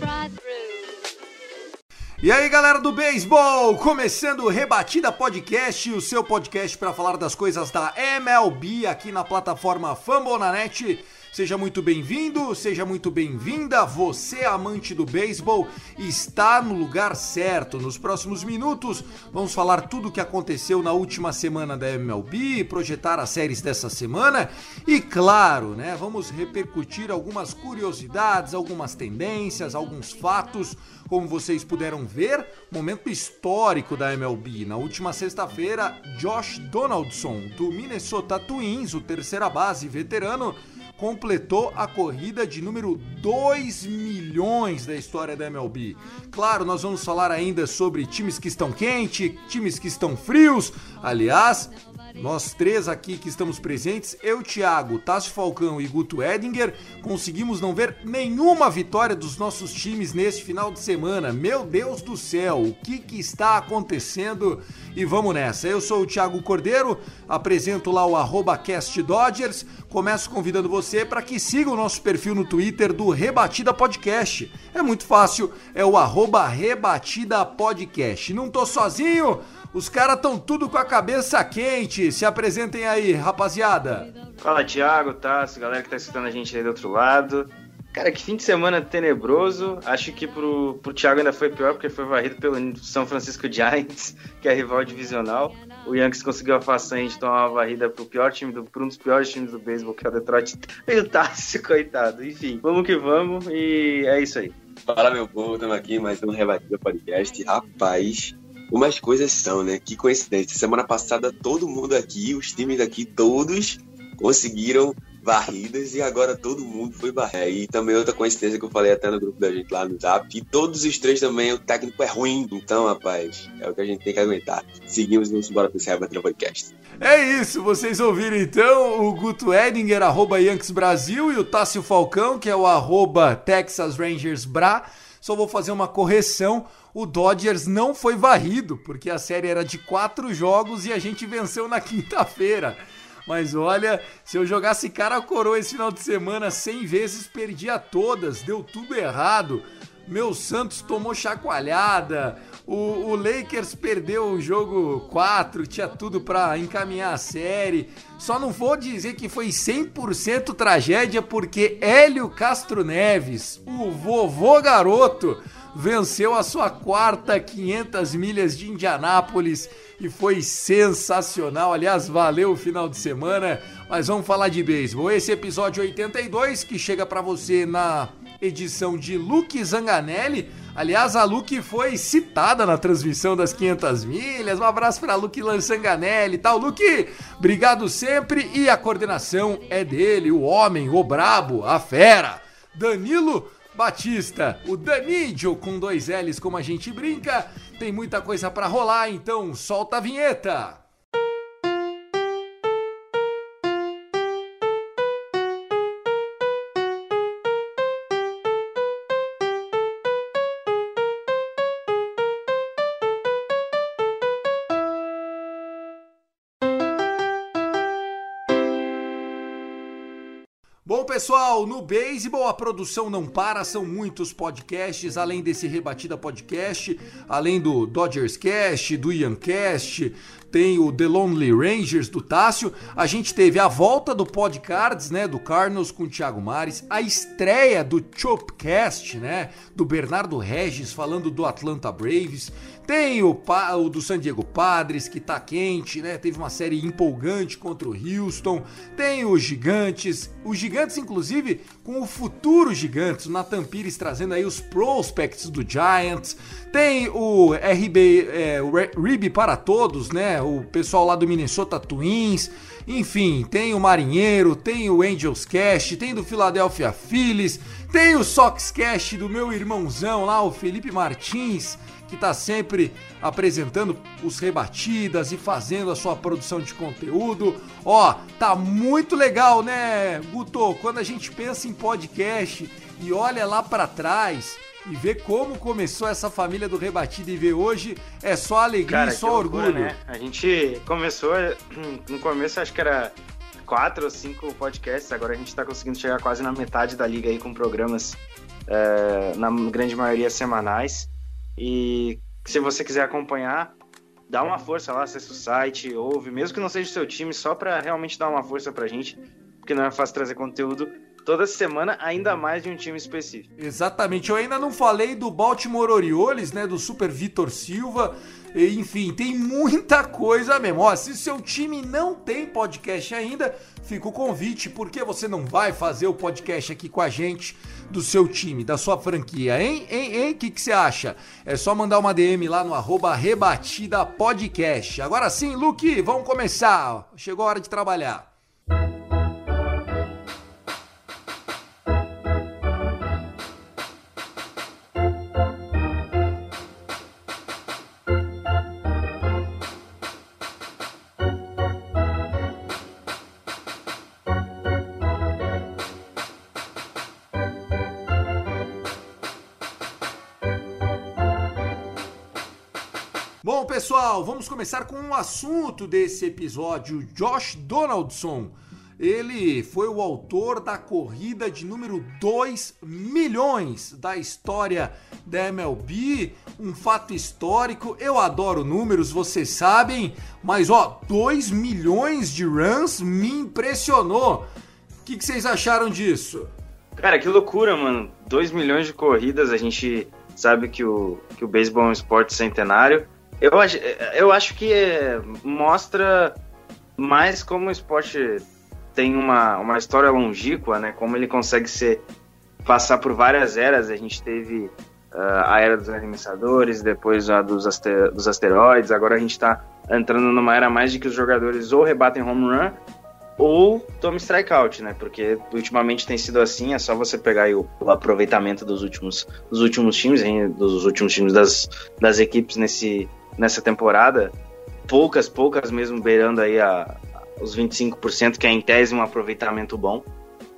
right through. E aí, galera do beisebol, começando o Rebatida Podcast, o seu podcast para falar das coisas da MLB aqui na plataforma Fambonanet. Seja muito bem-vindo, seja muito bem-vinda. Você, amante do beisebol, está no lugar certo. Nos próximos minutos, vamos falar tudo o que aconteceu na última semana da MLB, projetar as séries dessa semana e, claro, né, vamos repercutir algumas curiosidades, algumas tendências, alguns fatos. Como vocês puderam ver, momento histórico da MLB. Na última sexta-feira, Josh Donaldson, do Minnesota Twins, o terceira base veterano, completou a corrida de número 2 milhões da história da MLB. Claro, nós vamos falar ainda sobre times que estão quentes, times que estão frios. Aliás, nós três aqui que estamos presentes, eu, Thiago, Tássio Falcão e Guto Edinger, conseguimos não ver nenhuma vitória dos nossos times nesse final de semana. Meu Deus do céu, o que, que está acontecendo? E vamos nessa. Eu sou o Thiago Cordeiro, apresento lá o arroba Cast Dodgers. Começo convidando você para que siga o nosso perfil no Twitter do Rebatida Podcast. É muito fácil, é o Rebatida Podcast. Não tô sozinho, os caras estão tudo com a cabeça quente. Se apresentem aí, rapaziada. Fala, Thiago, Tasso, galera que tá escutando a gente aí do outro lado. Cara, que fim de semana tenebroso. Acho que pro, pro Thiago ainda foi pior, porque foi varrido pelo São Francisco Giants, que é rival divisional. O Yankees conseguiu a façanha de tomar uma varrida pro pior time, do, pro um dos piores times do beisebol, que é o Detroit. E o Tássio, coitado. Enfim, vamos que vamos, e é isso aí. Fala meu povo, estamos aqui mais um Rebatida Podcast. Rapaz, como as coisas são, né? Que coincidência. Semana passada todo mundo aqui, os times aqui todos conseguiram varridas e agora todo mundo foi varrer. E também outra coincidência que eu falei até no grupo da gente lá no Zap, que todos os três também o técnico é ruim. Então, rapaz, é o que a gente tem que aguentar. Seguimos vamos embora para esse Rebatida Podcast. É isso, vocês ouviram então o Guto Edinger, arroba Yankees Brasil, e o Tássio Falcão, que é o arroba Texas Rangers Bra. Só vou fazer uma correção. O Dodgers não foi varrido, porque a série era de quatro jogos e a gente venceu na quinta-feira. Mas olha, se eu jogasse cara a coroa esse final de semana 100 vezes, perdia todas, deu tudo errado. Meu Santos tomou chacoalhada, o, o Lakers perdeu o jogo 4, tinha tudo pra encaminhar a série. Só não vou dizer que foi 100% tragédia, porque Hélio Castro Neves, o vovô garoto, venceu a sua quarta 500 milhas de Indianápolis e foi sensacional. Aliás, valeu o final de semana. Mas vamos falar de beisebol. Esse episódio 82 que chega para você na edição de Luke Zanganelli. Aliás, a Luke foi citada na transmissão das 500 milhas. Um abraço para Luke Zanganelli e tal. Luke, obrigado sempre. E a coordenação é dele, o homem, o brabo, a fera, Danilo Batista, o Danídio com dois L's como a gente brinca. Tem muita coisa para rolar, então solta a vinheta. Pessoal, no Baseball a produção não para, são muitos podcasts, além desse Rebatida Podcast, além do Dodgers Cast, do Ian Cast, tem o The Lonely Rangers do Tássio. A gente teve a volta do Podcards, né, do Carlos com o Thiago Mares, a estreia do Chopcast, né, do Bernardo Regis falando do Atlanta Braves. Tem o, o, do San Diego Padres, que tá quente, né? Teve uma série empolgante contra o Houston. Tem os Gigantes. Os Gigantes, inclusive, com o futuro Gigantes. O Nathan Pires trazendo aí os prospects do Giants. Tem o RB, é, o RIB para todos, né? O pessoal lá do Minnesota Twins. Enfim, tem o Marinheiro, tem o Angels Cast, tem do Philadelphia Phillies, tem o Sox Cast do meu irmãozão lá, o Felipe Martins que está sempre apresentando os rebatidas e fazendo a sua produção de conteúdo. Ó, tá muito legal, né, Guto? Quando a gente pensa em podcast e olha lá para trás e vê como começou essa família do Rebatido e vê hoje, é só alegria Cara, e só loucura, orgulho. Né? A gente começou, no começo acho que era quatro ou cinco podcasts, agora a gente está conseguindo chegar quase na metade da liga aí com programas, é, na grande maioria semanais. E se você quiser acompanhar, dá uma força lá, acessa o site, ouve, mesmo que não seja o seu time, só para realmente dar uma força pra gente, porque não é fácil trazer conteúdo toda semana, ainda mais de um time específico. Exatamente. Eu ainda não falei do Baltimore Orioles, né, do Super Vitor Silva. Enfim, tem muita coisa mesmo. Ó, se seu time não tem podcast ainda, fica o convite, porque você não vai fazer o podcast aqui com a gente do seu time, da sua franquia, hein? Hein, hein? O que, que você acha? É só mandar uma DM lá no arroba Rebatida Podcast. Agora sim, Luke, vamos começar. Chegou a hora de trabalhar. Pessoal, vamos começar com um assunto desse episódio. Josh Donaldson. Ele foi o autor da corrida de número 2 milhões da história da MLB, um fato histórico. Eu adoro números, vocês sabem, mas ó, 2 milhões de runs me impressionou. O que, que vocês acharam disso? Cara, que loucura, mano. 2 milhões de corridas, a gente sabe que o, que o beisebol é um esporte centenário eu, eu acho que mostra mais como o esporte tem uma, uma história longínqua, né? Como ele consegue ser passar por várias eras. A gente teve uh, a era dos arremessadores, depois a dos, aster dos asteroides. Agora a gente está entrando numa era mais de que os jogadores ou rebatem home run ou tomam strikeout, né? Porque ultimamente tem sido assim. É só você pegar o, o, aproveitamento dos últimos, dos últimos times, dos últimos times das, das equipes nesse nessa temporada, poucas, poucas mesmo beirando aí a, os 25%, que é em tese um aproveitamento bom.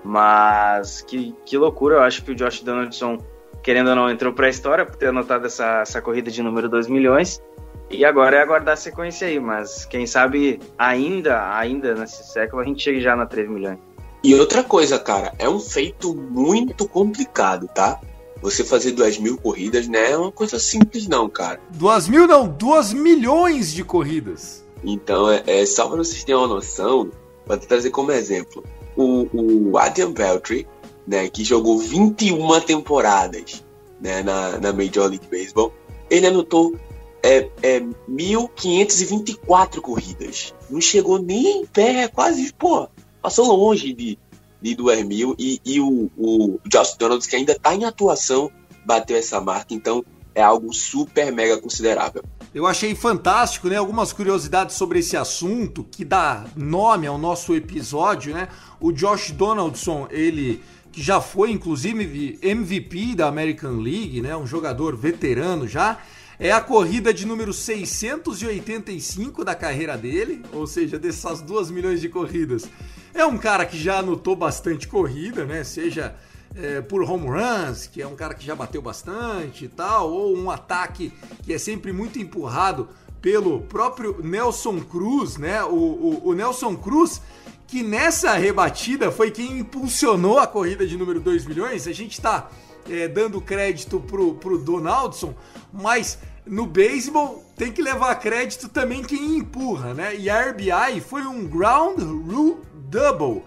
Mas que, que loucura, eu acho que o Josh Donaldson, querendo ou não, entrou para a história por ter anotado essa, essa corrida de número 2 milhões. E agora é aguardar a sequência aí, mas quem sabe ainda, ainda nesse século a gente chegue já na 3 milhões. E outra coisa, cara, é um feito muito complicado, tá? Você fazer duas mil corridas não é uma coisa simples, não, cara. Duas mil não, duas milhões de corridas. Então, é, é só para vocês terem uma noção, para trazer como exemplo, o, o Adam Beltry, né, que jogou 21 temporadas né, na, na Major League Baseball, ele anotou é, é 1.524 corridas. Não chegou nem em pé, quase, pô, passou longe de, de 2 mil e, e o, o Josh Donalds, que ainda está em atuação, bateu essa marca, então é algo super mega considerável. Eu achei fantástico, né? Algumas curiosidades sobre esse assunto que dá nome ao nosso episódio, né? O Josh Donaldson, ele que já foi inclusive MVP da American League, né? Um jogador veterano já. É a corrida de número 685 da carreira dele, ou seja, dessas 2 milhões de corridas. É um cara que já anotou bastante corrida, né? Seja é, por home runs, que é um cara que já bateu bastante e tal, ou um ataque que é sempre muito empurrado pelo próprio Nelson Cruz, né? O, o, o Nelson Cruz, que nessa rebatida foi quem impulsionou a corrida de número 2 milhões. A gente tá é, dando crédito pro, pro Donaldson, mas no beisebol tem que levar crédito também quem empurra, né? E a RBI foi um ground rule double.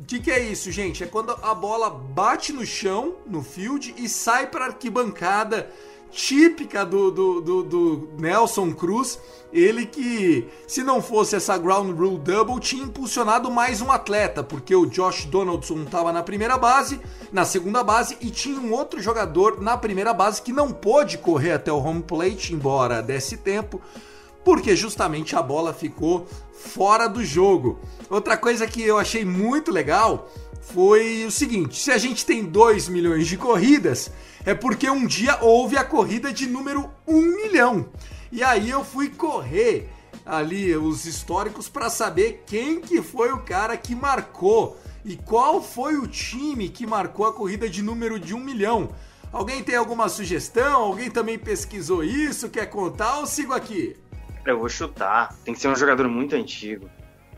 O que, que, é isso, gente? É quando a bola bate no chão, no field, e sai para arquibancada típica do, do, do, do, Nelson Cruz. Ele que, se não fosse essa ground rule double, tinha impulsionado mais um atleta, porque o Josh Donaldson estava na primeira base, na segunda base, e tinha um outro jogador na primeira base que não pôde correr até o home plate, embora desse tempo, porque justamente a bola ficou fora do jogo. Outra coisa que eu achei muito legal foi o seguinte: se a gente tem 2 milhões de corridas, é porque um dia houve a corrida de número 1 milhão. E aí eu fui correr ali os históricos para saber quem que foi o cara que marcou e qual foi o time que marcou a corrida de número de 1 milhão. Alguém tem alguma sugestão? Alguém também pesquisou isso? Quer contar ou sigo aqui? Eu vou chutar. Tem que ser um jogador muito antigo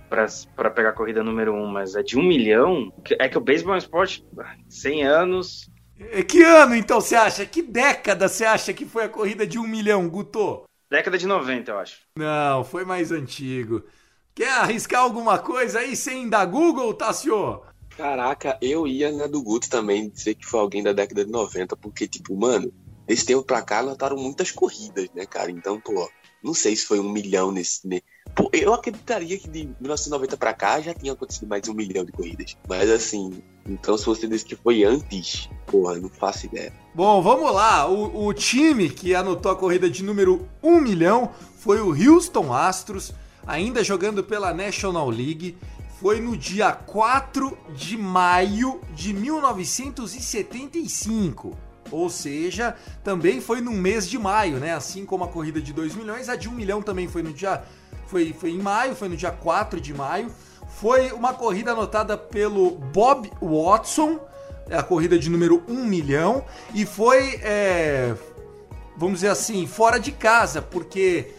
para pegar a corrida número 1, mas é de 1 milhão? É que o beisebol é um esporte 100 anos, é, que ano então você acha? Que década você acha que foi a corrida de um milhão, Guto? Década de 90, eu acho. Não, foi mais antigo. Quer arriscar alguma coisa aí sem dar Google, Tassio? Caraca, eu ia na do Guto também dizer que foi alguém da década de 90, porque, tipo, mano, esse tempo pra cá lotaram muitas corridas, né, cara? Então, pô, não sei se foi um milhão nesse. Né? Pô, eu acreditaria que de 1990 pra cá já tinha acontecido mais de um milhão de corridas. Mas assim, então se você disse que foi antes, porra, não faço ideia. Bom, vamos lá. O, o time que anotou a corrida de número 1 milhão foi o Houston Astros, ainda jogando pela National League. Foi no dia 4 de maio de 1975. Ou seja, também foi no mês de maio, né? Assim como a corrida de 2 milhões, a de 1 um milhão também foi no dia. Foi, foi em maio, foi no dia 4 de maio. Foi uma corrida anotada pelo Bob Watson, a corrida de número 1 um milhão, e foi, é, vamos dizer assim, fora de casa, porque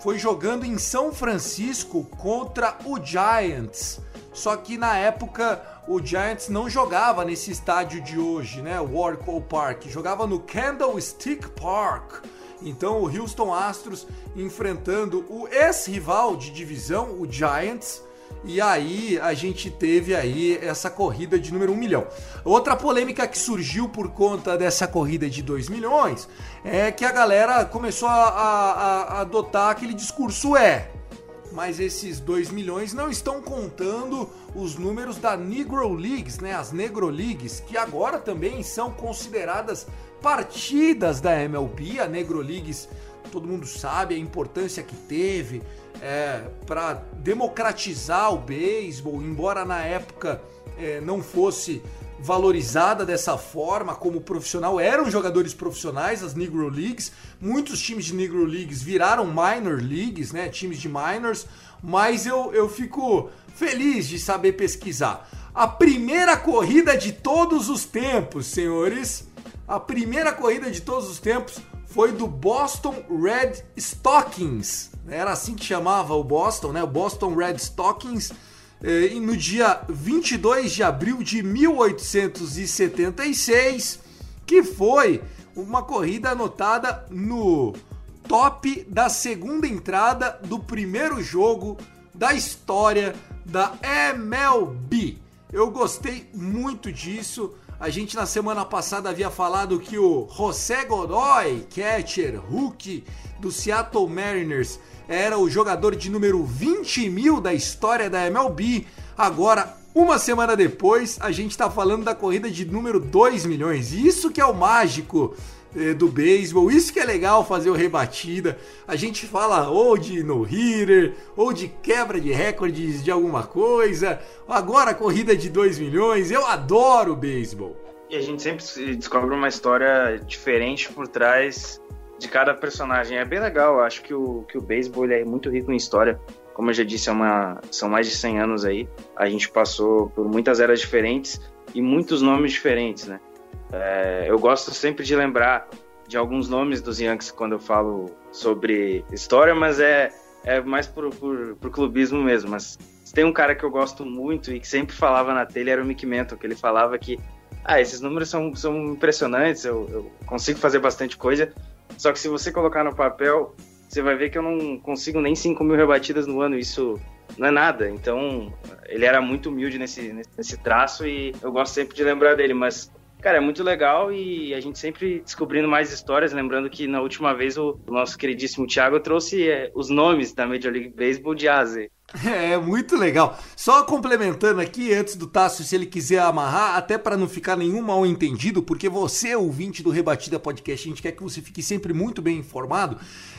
foi jogando em São Francisco contra o Giants. Só que na época o Giants não jogava nesse estádio de hoje, né? O Oracle Park, jogava no Candlestick Park. Então o Houston Astros enfrentando o ex-rival de divisão, o Giants. E aí a gente teve aí essa corrida de número 1 milhão. Outra polêmica que surgiu por conta dessa corrida de 2 milhões é que a galera começou a, a, a adotar aquele discurso é mas esses 2 milhões não estão contando os números da Negro Leagues, né? As Negro Leagues, que agora também são consideradas partidas da MLB. A Negro Leagues, todo mundo sabe a importância que teve é, para democratizar o beisebol, embora na época é, não fosse valorizada dessa forma como profissional. Eram jogadores profissionais, as Negro Leagues. Muitos times de Negro Leagues viraram Minor Leagues, né? Times de minors. Mas eu, eu fico feliz de saber pesquisar. A primeira corrida de todos os tempos, senhores. A primeira corrida de todos os tempos foi do Boston Red Stockings. Era assim que chamava o Boston, né? O Boston Red Stockings no dia 22 de abril de 1876, que foi uma corrida anotada no top da segunda entrada do primeiro jogo da história da MLB. Eu gostei muito disso. A gente na semana passada havia falado que o José Godoy, catcher, Hulk do Seattle Mariners, era o jogador de número 20 mil da história da MLB. Agora, uma semana depois, a gente está falando da corrida de número 2 milhões. Isso que é o mágico eh, do beisebol, isso que é legal fazer o rebatida. A gente fala ou de no-hitter, ou de quebra de recordes de alguma coisa. Agora corrida de 2 milhões. Eu adoro beisebol. E a gente sempre descobre uma história diferente por trás de cada personagem. É bem legal, eu acho que o, que o beisebol é muito rico em história. Como eu já disse, é uma, são mais de 100 anos aí. A gente passou por muitas eras diferentes e muitos nomes diferentes, né? É, eu gosto sempre de lembrar de alguns nomes dos Yankees quando eu falo sobre história, mas é, é mais por, por, por clubismo mesmo. Mas tem um cara que eu gosto muito e que sempre falava na telha era o Mickey Mantle, que ele falava que ah, esses números são, são impressionantes, eu, eu consigo fazer bastante coisa, só que se você colocar no papel, você vai ver que eu não consigo nem 5 mil rebatidas no ano. Isso não é nada. Então, ele era muito humilde nesse, nesse traço e eu gosto sempre de lembrar dele. Mas Cara, é muito legal e a gente sempre descobrindo mais histórias. Lembrando que na última vez o nosso queridíssimo Thiago trouxe é, os nomes da Major League Baseball de A a Z. É, muito legal. Só complementando aqui, antes do Tássio, se ele quiser amarrar, até para não ficar nenhum mal entendido, porque você, ouvinte do Rebatida Podcast, a gente quer que você fique sempre muito bem informado.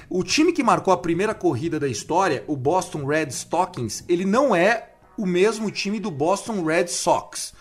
O time que marcou a primeira corrida da história, o Boston Red Stockings, ele não é o mesmo time do Boston Red Sox.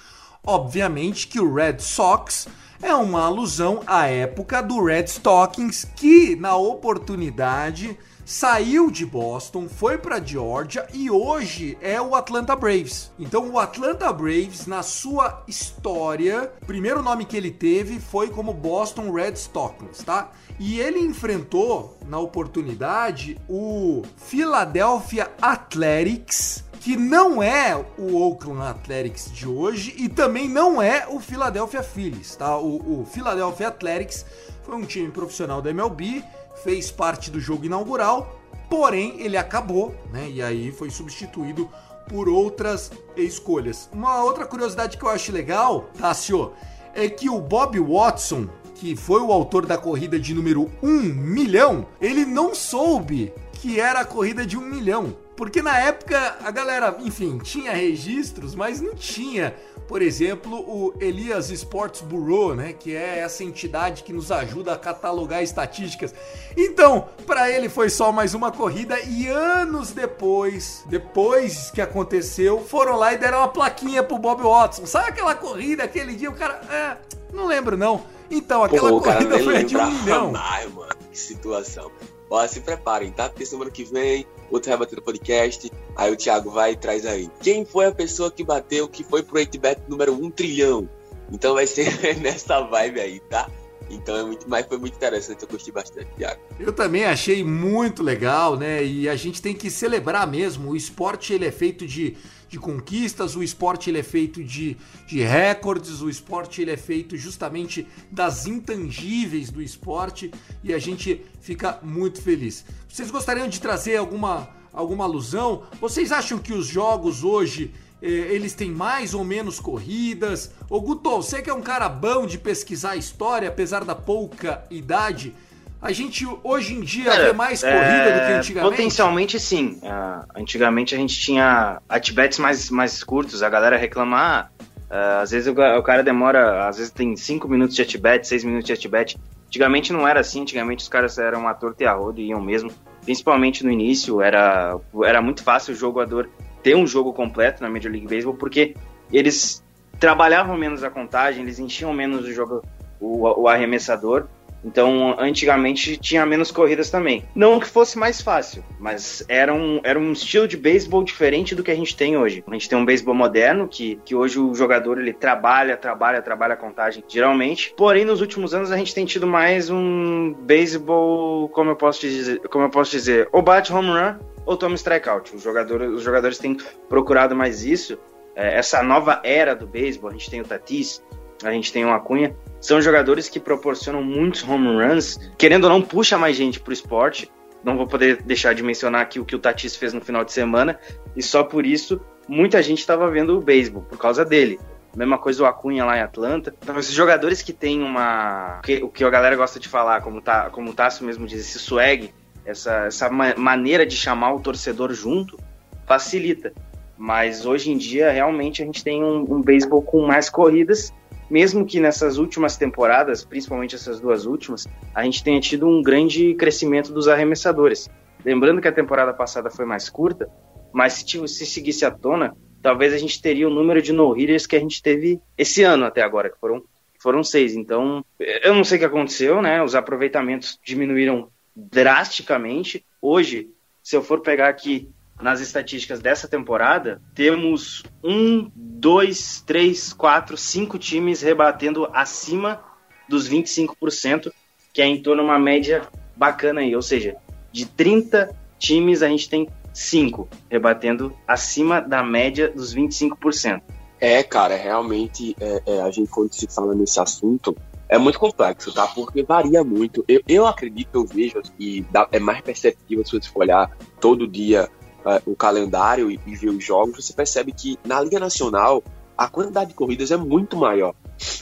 Obviamente que o Red Sox é uma alusão à época do Red Stockings, que na oportunidade saiu de Boston, foi para Georgia e hoje é o Atlanta Braves. Então o Atlanta Braves na sua história, o primeiro nome que ele teve foi como Boston Red Stockings, tá? E ele enfrentou na oportunidade o Philadelphia Athletics que não é o Oakland Athletics de hoje e também não é o Philadelphia Phillies, tá? O, o Philadelphia Athletics foi um time profissional da MLB fez parte do jogo inaugural, porém ele acabou, né? E aí foi substituído por outras escolhas. Uma outra curiosidade que eu acho legal, Tássio, é que o Bob Watson, que foi o autor da corrida de número 1 milhão, ele não soube que era a corrida de 1 milhão. Porque na época a galera, enfim, tinha registros, mas não tinha por exemplo, o Elias Sports Bureau, né, que é essa entidade que nos ajuda a catalogar estatísticas. Então, para ele foi só mais uma corrida e anos depois, depois que aconteceu, foram lá e deram uma plaquinha pro Bob Watson. Sabe aquela corrida, aquele dia, o cara, é, não lembro não. Então, aquela Pô, corrida foi de um milhão. Ai, mano, que situação. Ó, se preparem, tá? Porque semana que vem, outro Rebatendo Podcast, aí o Thiago vai e traz aí. Quem foi a pessoa que bateu, que foi pro 8bet número 1 trilhão? Então vai ser nessa vibe aí, tá? Então é muito, mas foi muito interessante, eu gostei bastante, Thiago. Eu também achei muito legal, né? E a gente tem que celebrar mesmo. O esporte ele é feito de, de conquistas, o esporte ele é feito de, de recordes, o esporte ele é feito justamente das intangíveis do esporte e a gente fica muito feliz. Vocês gostariam de trazer alguma, alguma alusão? Vocês acham que os jogos hoje eh, eles têm mais ou menos corridas. Ô Guto, você que é um cara bom de pesquisar história, apesar da pouca idade, a gente hoje em dia Cara, vê mais corrida é, do que antigamente? Potencialmente sim. Uh, antigamente a gente tinha at-bats mais, mais curtos, a galera reclamar. Uh, às vezes o, o, cara demora, às vezes tem 5 minutos de at-bat, 6 minutos de at-bat. Antigamente não era assim, antigamente os caras eram ator e a rodo e iam mesmo. Principalmente no início, era, era muito fácil o jogador ter um jogo completo na Major League Baseball, porque eles trabalhavam menos a contagem, eles enchiam menos o jogo, o, o arremessador. Então, antigamente tinha menos corridas também. Não que fosse mais fácil, mas era um, era um estilo de beisebol diferente do que a gente tem hoje. A gente tem um beisebol moderno, que, que hoje o jogador ele trabalha, trabalha, trabalha a contagem, geralmente. Porém, nos últimos anos a gente tem tido mais um beisebol, como eu posso dizer, como eu posso dizer, ou bate home run ou toma strikeout. Os jogadores, os jogadores têm procurado mais isso. É, essa nova era do beisebol, a gente tem o Tatis, a gente tem o Acunha, são jogadores que proporcionam muitos home runs, querendo ou não, puxa mais gente pro esporte. Não vou poder deixar de mencionar aqui o que o Tatis fez no final de semana, e só por isso muita gente estava vendo o beisebol, por causa dele. Mesma coisa o Acunha lá em Atlanta. Então, esses jogadores que têm uma. O que, o que a galera gosta de falar, como, tá, como o Tasso mesmo diz, esse swag, essa, essa ma maneira de chamar o torcedor junto, facilita. Mas hoje em dia, realmente, a gente tem um, um beisebol com mais corridas mesmo que nessas últimas temporadas, principalmente essas duas últimas, a gente tenha tido um grande crescimento dos arremessadores. Lembrando que a temporada passada foi mais curta, mas se, se seguisse à tona, talvez a gente teria o número de no-hitters que a gente teve esse ano até agora, que foram, foram seis. Então, eu não sei o que aconteceu, né? Os aproveitamentos diminuíram drasticamente. Hoje, se eu for pegar aqui nas estatísticas dessa temporada, temos um, dois, três, quatro, cinco times rebatendo acima dos 25%, que é em torno de uma média bacana aí. Ou seja, de 30 times, a gente tem cinco rebatendo acima da média dos 25%. É, cara, realmente, é, é, a gente, quando se fala nesse assunto, é muito complexo, tá? Porque varia muito. Eu, eu acredito, eu vejo, e dá, é mais perceptível se você olhar todo dia uh, o calendário e, e ver os jogos, você percebe que na Liga Nacional a quantidade de corridas é muito maior.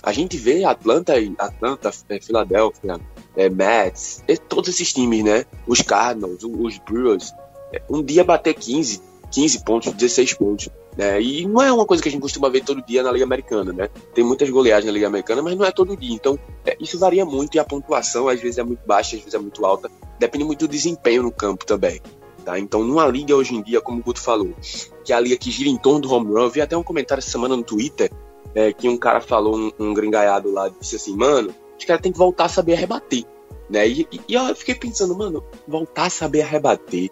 A gente vê Atlanta, Atlanta, é, Filadélfia, é, Mets, é, todos esses times, né? Os Cardinals, os Brewers, é, um dia bater 15, 15 pontos, 16 pontos. Né? E não é uma coisa que a gente costuma ver todo dia na Liga Americana, né? Tem muitas goleagens na Liga Americana, mas não é todo dia. Então, é, isso varia muito e a pontuação às vezes é muito baixa, às vezes é muito alta. Depende muito do desempenho no campo também. Tá? Então, numa liga hoje em dia, como o Guto falou, que é a liga que gira em torno do home run, eu vi até um comentário essa semana no Twitter é, que um cara falou, um, um gringaiado lá, disse assim, mano, os caras têm que voltar a saber rebater. Né? E, e, eu fiquei pensando, mano, voltar a saber rebater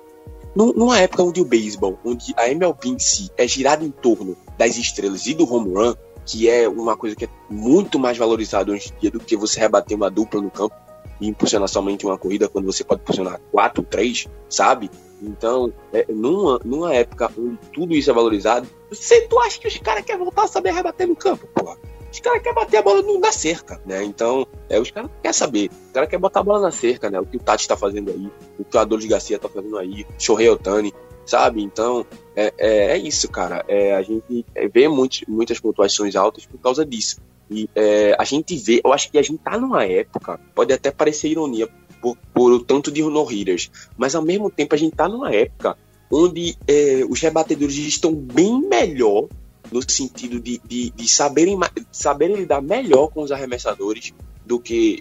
numa época onde o beisebol, onde a MLB em si é girada em torno das estrelas e do home run, que é uma coisa que é muito mais valorizada hoje em dia do que você rebater uma dupla no campo e impulsionar somente uma corrida quando você pode impulsionar quatro, três, sabe? Então, é, numa, numa época onde tudo isso é valorizado, você, tu acha que os caras querem voltar a saber rebater no campo, porra? Os caras querem bater a bola na cerca, né? Então, é, os caras querem saber. Os caras querem botar a bola na cerca, né? O que o Tati tá fazendo aí, o que o Adolis Garcia tá fazendo aí, Shohei Otani, sabe? Então, é, é, é isso, cara. É, a gente vê muito, muitas pontuações altas por causa disso. E é, a gente vê, eu acho que a gente tá numa época, pode até parecer ironia por, por o tanto de no-hitters, mas ao mesmo tempo a gente tá numa época onde é, os rebatedores estão bem melhor no sentido de, de, de saberem, saberem lidar melhor com os arremessadores do que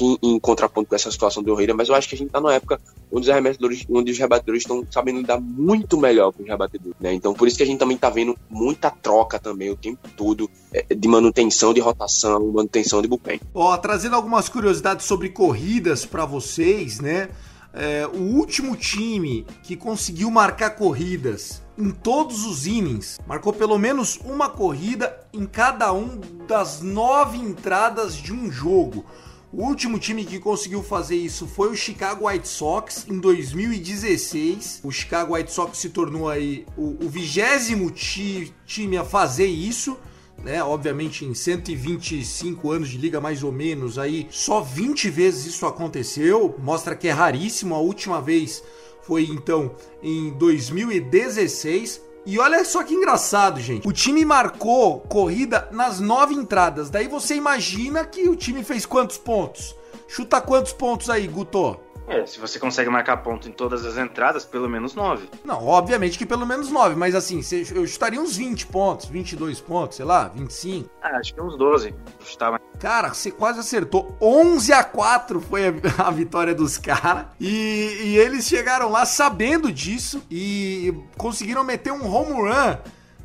em, em, contraponto com essa situação do Herrera, mas eu acho que a gente está numa época onde os arremessadores, onde os rebatedores estão sabendo lidar muito melhor com os rebatedores, né? Então por isso que a gente também está vendo muita troca também o tempo todo é, de manutenção de rotação, manutenção de bullpen. Ó, trazendo algumas curiosidades sobre corridas para vocês, né? É, o último time que conseguiu marcar corridas em todos os innings, marcou pelo menos uma corrida em cada um das nove entradas de um jogo. O último time que conseguiu fazer isso foi o Chicago White Sox em 2016. O Chicago White Sox se tornou aí o vigésimo time a fazer isso né? Obviamente em 125 anos de liga mais ou menos, aí só 20 vezes isso aconteceu, mostra que é raríssimo. A última vez foi então em 2016. E olha só que engraçado, gente. O time marcou corrida nas nove entradas. Daí você imagina que o time fez quantos pontos? Chuta quantos pontos aí, Guto? É, se você consegue marcar ponto em todas as entradas, pelo menos 9. Não, obviamente que pelo menos 9, mas assim, eu chutaria uns 20 pontos, 22 pontos, sei lá, 25. Ah, acho que uns 12. Chutava. Cara, você quase acertou. 11 a 4 foi a, a vitória dos caras. E, e eles chegaram lá sabendo disso e conseguiram meter um home run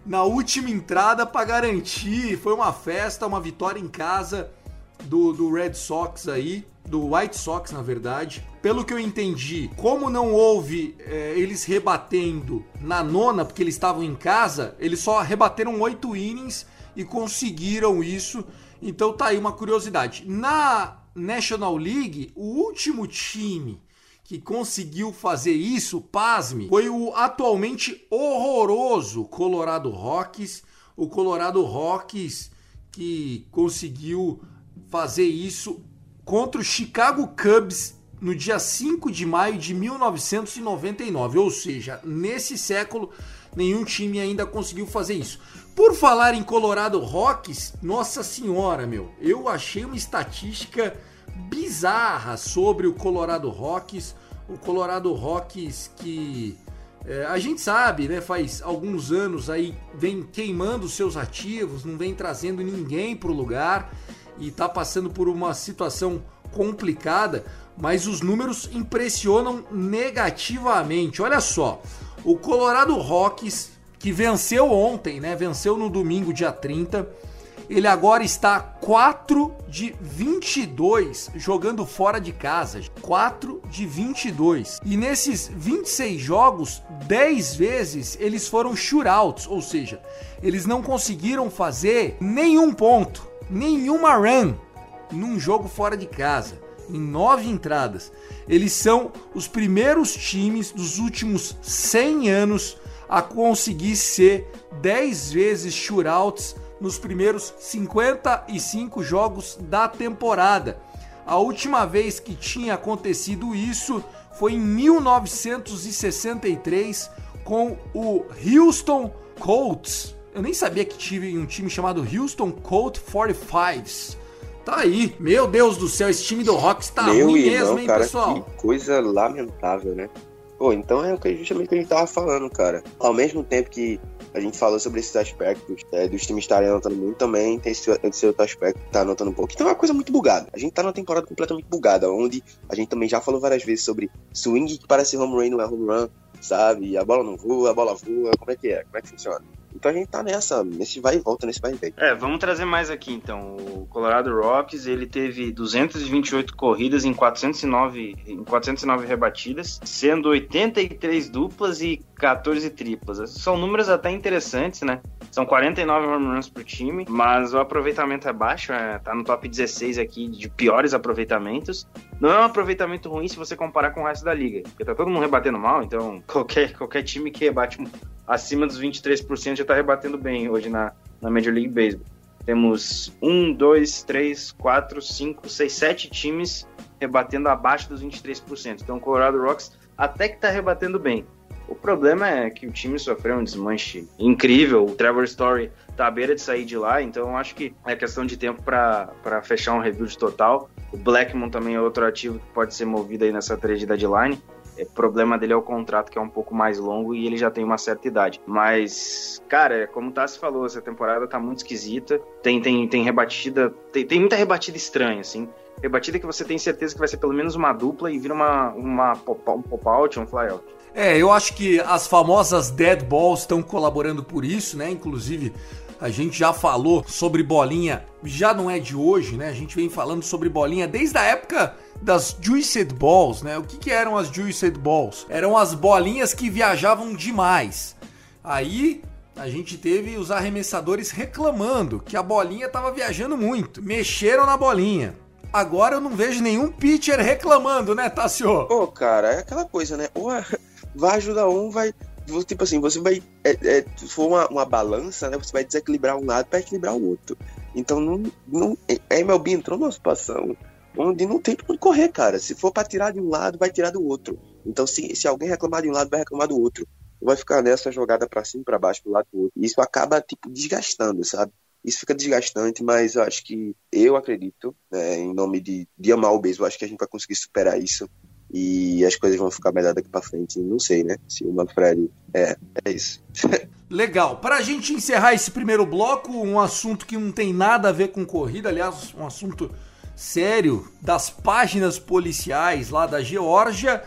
na última entrada para garantir. Foi uma festa, uma vitória em casa do, do Red Sox aí do White Sox, na verdade. Pelo que eu entendi, como não houve é, eles rebatendo na nona, porque eles estavam em casa, eles só rebateram oito innings e conseguiram isso. Então tá aí uma curiosidade. Na National League, o último time que conseguiu fazer isso, pasme, foi o atualmente horroroso Colorado Rockies. O Colorado Rockies que conseguiu fazer isso contra o Chicago Cubs no dia 5 de maio de 1999. Ou seja, nesse século, nenhum time ainda conseguiu fazer isso. Por falar em Colorado Rockies, nossa senhora, meu, eu achei uma estatística bizarra sobre o Colorado Rockies. O Colorado Rockies que é, a gente sabe, né, faz alguns anos aí vem queimando seus ativos, não vem trazendo ninguém para o lugar e está passando por uma situação complicada, mas os números impressionam negativamente. Olha só, o Colorado Rockies, que venceu ontem, né? Venceu no domingo, dia 30. Ele agora está 4 de 22 jogando fora de casa. 4 de 22. E nesses 26 jogos, 10 vezes eles foram shootouts, ou seja, eles não conseguiram fazer nenhum ponto nenhuma run num jogo fora de casa, em nove entradas. Eles são os primeiros times dos últimos 100 anos a conseguir ser 10 vezes shootouts nos primeiros 55 jogos da temporada. A última vez que tinha acontecido isso foi em 1963 com o Houston Colts Eu nem sabia que tive um time chamado Houston Colt 45s. Tá aí. Meu Deus do céu, esse time do Rocks tá Meu ruim irmão, mesmo, hein, cara, pessoal? que coisa lamentável, né? Pô, então é o que justamente o que a gente tava falando, cara. Ao mesmo tempo que a gente falou sobre esses aspectos é, dos times estarem anotando muito, também tem esse, esse outro aspecto que tá anotando um pouco. Então é uma coisa muito bugada. A gente tá numa temporada completamente bugada, onde a gente também já falou várias vezes sobre swing que parece home run, não é home run, sabe? A bola não voa, a bola voa, como é que é? Como é que funciona? Então a gente tá nessa, nesse vai e volta, nesse vai e vem. É, vamos trazer mais aqui então. O Colorado Rockies, ele teve 228 corridas em 409, em 409 rebatidas, sendo 83 duplas e 14 triplas. São números até interessantes, né? São 49 home runs por time, mas o aproveitamento é baixo, é, tá no top 16 aqui de piores aproveitamentos. Não é um aproveitamento ruim se você comparar com o resto da liga, porque tá todo mundo rebatendo mal, então qualquer, qualquer time que rebate acima dos 23% já tá rebatendo bem hoje na, na Major League Baseball. Temos um, dois, três, quatro, cinco, seis, sete times rebatendo abaixo dos 23%. Então o Colorado Rocks até que tá rebatendo bem. O problema é que o time sofreu um desmanche incrível. O Trevor Story tá à beira de sair de lá, então eu acho que é questão de tempo para fechar um rebuild total. O Blackmon também é outro ativo que pode ser movido aí nessa trade deadline. O problema dele é o contrato, que é um pouco mais longo e ele já tem uma certa idade. Mas, cara, como o Tassi falou, essa temporada tá muito esquisita. Tem, tem, tem rebatida. Tem, tem muita rebatida estranha, assim. Rebatida que você tem certeza que vai ser pelo menos uma dupla e vira uma, uma pop, um pop-out, um fly-out. É, eu acho que as famosas dead balls estão colaborando por isso, né? Inclusive, a gente já falou sobre bolinha, já não é de hoje, né? A gente vem falando sobre bolinha desde a época das Juiced Balls, né? O que, que eram as Juiced Balls? Eram as bolinhas que viajavam demais. Aí a gente teve os arremessadores reclamando que a bolinha estava viajando muito. Mexeram na bolinha. Agora eu não vejo nenhum pitcher reclamando, né, Tassio? Pô, cara, é aquela coisa, né? Ou vai ajudar um, vai. Tipo assim, você vai. É, é, se for uma, uma, balança, né? Você vai desequilibrar um lado para equilibrar o outro. Então, não, não, a MLB entrou numa situação onde não tem onde correr, cara. Se for para tirar de um lado, vai tirar do outro. Então, se, se alguém reclamar de um lado, vai reclamar do outro. Vai ficar nessa jogada para cima, para baixo, pro lado do outro. E isso acaba, tipo, desgastando, sabe? Isso fica desgastante, mas eu acho que eu acredito, né, em nome de, de amar o beisebol, acho que a gente vai conseguir superar isso e as coisas vão ficar melhor daqui para frente. Não sei, né? Se o Manfred. É, é isso. Legal. Para a gente encerrar esse primeiro bloco, um assunto que não tem nada a ver com corrida, aliás, um assunto sério das páginas policiais lá da Geórgia,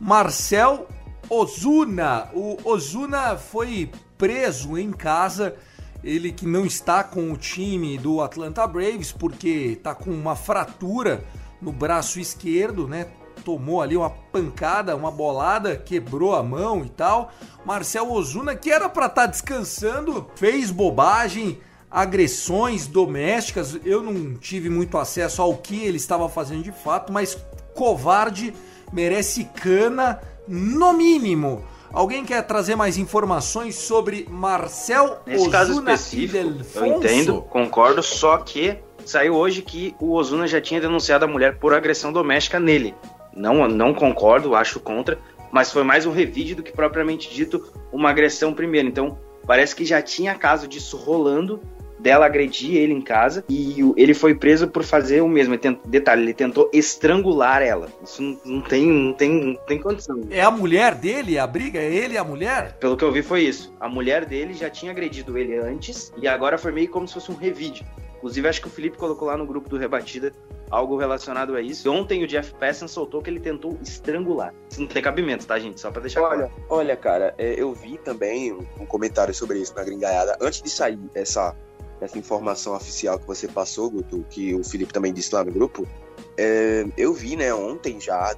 Marcel Ozuna. O Ozuna foi preso em casa. Ele que não está com o time do Atlanta Braves porque está com uma fratura no braço esquerdo, né? Tomou ali uma pancada, uma bolada, quebrou a mão e tal. Marcel Ozuna, que era para estar tá descansando, fez bobagem, agressões domésticas. Eu não tive muito acesso ao que ele estava fazendo de fato, mas covarde merece cana no mínimo. Alguém quer trazer mais informações sobre Marcel Nesse Ozuna caso específico, eu entendo, concordo, só que saiu hoje que o Ozuna já tinha denunciado a mulher por agressão doméstica nele. Não, não concordo, acho contra, mas foi mais um revide do que propriamente dito uma agressão primeiro. Então, parece que já tinha caso disso rolando, dela agredir ele em casa, e ele foi preso por fazer o mesmo. Ele tent, detalhe, ele tentou estrangular ela. Isso não, não, tem, não, tem, não tem condição. É a mulher dele a briga? É ele e a mulher? Pelo que eu vi foi isso. A mulher dele já tinha agredido ele antes, e agora foi meio como se fosse um revide. Inclusive, acho que o Felipe colocou lá no grupo do Rebatida algo relacionado a isso. Ontem o Jeff Passan soltou que ele tentou estrangular. Isso não tem cabimento, tá, gente? Só pra deixar olha, claro. Olha, cara, é, eu vi também um comentário sobre isso na gringaiada. Antes de sair essa, essa informação oficial que você passou, Guto, que o Felipe também disse lá no grupo, é, eu vi, né, ontem já,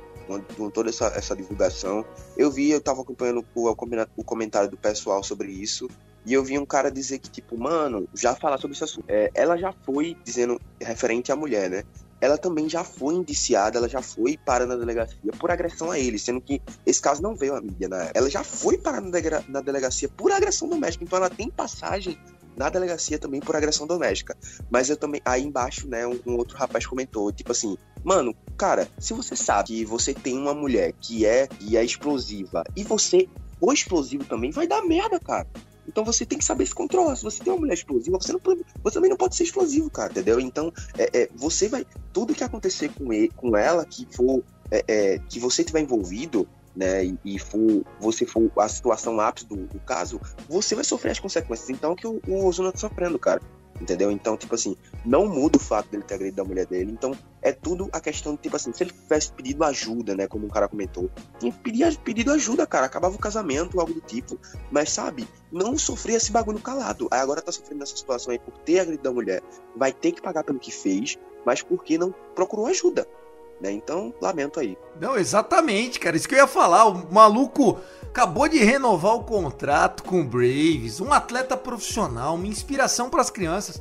com toda essa, essa divulgação, eu vi, eu tava acompanhando o, o comentário do pessoal sobre isso, e eu vi um cara dizer que, tipo, mano, já falar sobre esse assunto. É, ela já foi dizendo referente à mulher, né? ela também já foi indiciada, ela já foi para na delegacia por agressão a ele, sendo que esse caso não veio à mídia na época. Ela já foi para na delegacia por agressão doméstica, então ela tem passagem na delegacia também por agressão doméstica. Mas eu também, aí embaixo, né, um, um, outro rapaz comentou, tipo assim, mano, cara, se você sabe que você tem uma mulher que é, que é explosiva e você for explosivo também, vai dar merda, cara. Então você tem que saber se controlar. Se você tem uma mulher explosiva, você, não pode, você também não pode ser explosivo, cara, entendeu? Então, é, é você vai. Tudo que acontecer com, ele, com ela, que for. É, é, que você tiver envolvido, né, e, e for, você for a situação ápice do, do, caso, você vai sofrer as consequências. Então, que o, o Ozuna tá sofrendo, cara. Entendeu? Então, tipo assim, não muda o fato dele ter agredido a mulher dele. Então, é tudo a questão de, tipo assim, se ele tivesse pedido ajuda, né? Como um cara comentou, tinha pedido, pedido ajuda, cara. Acabava o casamento, algo do tipo. Mas, sabe, não sofrer esse bagulho calado. Aí agora tá sofrendo nessa situação aí por ter agredido a mulher. Vai ter que pagar pelo que fez, mas porque não procurou ajuda. Né? Então, lamento aí. Não, exatamente, cara. Isso que eu ia falar. O maluco acabou de renovar o contrato com o Braves. Um atleta profissional, uma inspiração para as crianças.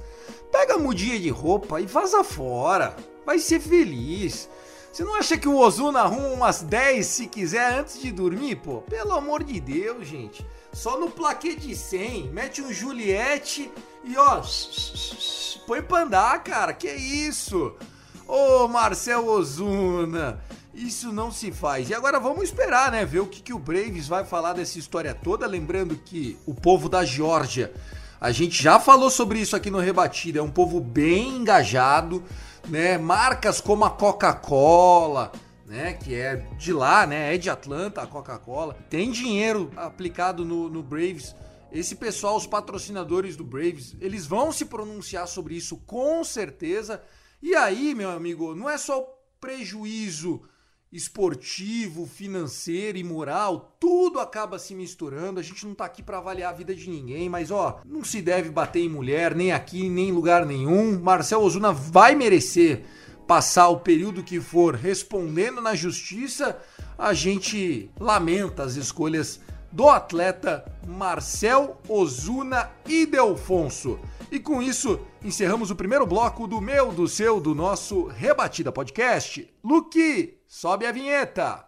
Pega a mudinha de roupa e vaza fora. Vai ser feliz. Você não acha que o Ozuna arruma umas 10 se quiser antes de dormir, pô? Pelo amor de Deus, gente. Só no plaquê de 100, mete um Juliette e ó, põe pra andar, cara. Que isso? Ô, Marcel Ozuna, isso não se faz. E agora vamos esperar, né? Ver o que, que o Braves vai falar dessa história toda. Lembrando que o povo da Geórgia, a gente já falou sobre isso aqui no Rebatida, é um povo bem engajado, né? Marcas como a Coca-Cola, né? Que é de lá, né? É de Atlanta a Coca-Cola. Tem dinheiro aplicado no, no Braves. Esse pessoal, os patrocinadores do Braves, eles vão se pronunciar sobre isso com certeza. E aí, meu amigo, não é só o prejuízo esportivo, financeiro e moral, tudo acaba se misturando. A gente não tá aqui para avaliar a vida de ninguém, mas ó, não se deve bater em mulher nem aqui, nem em lugar nenhum. Marcel Ozuna vai merecer passar o período que for respondendo na justiça. A gente lamenta as escolhas do atleta Marcel Ozuna e Delfonso. E com isso, encerramos o primeiro bloco do meu, do seu, do nosso Rebatida Podcast. Luque, sobe a vinheta!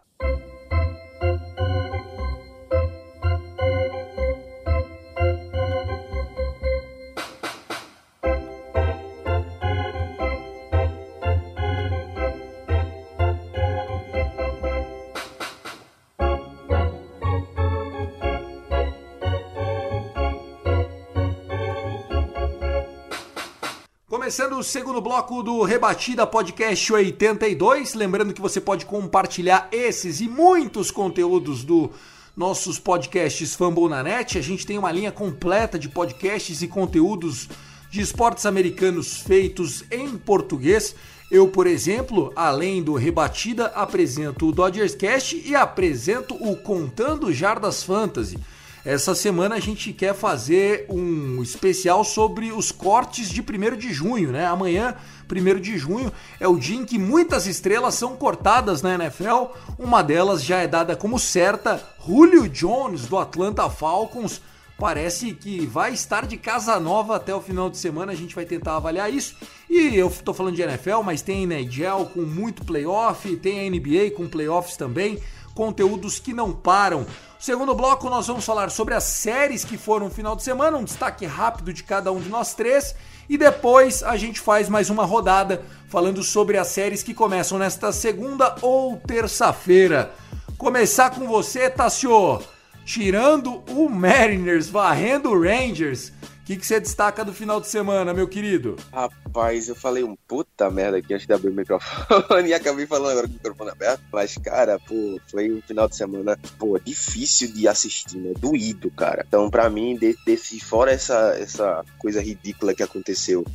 Segundo bloco do Rebatida Podcast 82. Lembrando que você pode compartilhar esses e muitos conteúdos do nossos podcasts Fumble na Net. A gente tem uma linha completa de podcasts e conteúdos de esportes americanos feitos em português. Eu, por exemplo, além do Rebatida, apresento o Dodgers Cast e apresento o Contando Jardas Fantasy essa semana a gente quer fazer um especial sobre os cortes de 1 de junho, né? Amanhã, 1 de junho, é o dia em que muitas estrelas são cortadas na NFL. Uma delas já é dada como certa, Julio Jones do Atlanta Falcons. Parece que vai estar de casa nova até o final de semana, a gente vai tentar avaliar isso. E eu tô falando de NFL, mas tem NHL com muito playoff, tem a NBA com playoffs também, conteúdos que não param. Segundo bloco, nós vamos falar sobre as séries que foram no final de semana, um destaque rápido de cada um de nós três. E depois a gente faz mais uma rodada falando sobre as séries que começam nesta segunda ou terça-feira. Começar com você, Tassio. Tirando o Mariners, varrendo o Rangers. O que, que você destaca do final de semana, meu querido? Rapaz, eu falei um puta merda aqui antes de abrir o microfone e acabei falando agora com o microfone aberto. Mas, cara, pô, foi um final de semana, pô, difícil de assistir, né? Doído, cara. Então, pra mim, desse, fora essa, essa coisa ridícula que aconteceu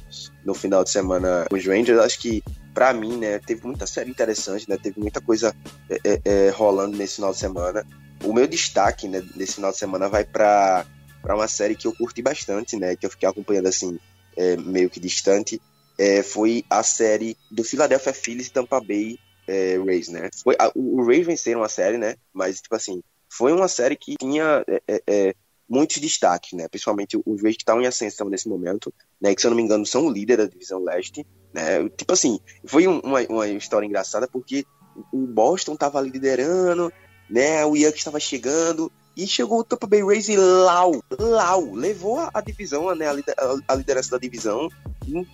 no final de semana com os Rangers, acho que para mim, né, teve muita série interessante, né, teve muita coisa é, é, é rolando nesse final de semana. O meu destaque, né, nesse final de semana vai para para uma série que eu curti bastante, né? Que eu fiquei acompanhando assim, é, meio que distante. É, foi a série do Philadelphia Phillies e Tampa Bay é, Rays, né? Foi, a, o, o Rays venceram a série, né? Mas, tipo assim, foi uma série que tinha é, é, é muitos destaques, né? Principalmente os Rays que estão em ascensão nesse momento, né? Que, se eu não me engano, são o líder da divisão leste, né? Tipo assim, foi um, uma, uma história engraçada porque o Boston tava liderando, né? O Yankees estava chegando, e chegou o Tampa Bay Rays e Lau, Lau, levou a, a divisão, né, a, a, liderança da divisão,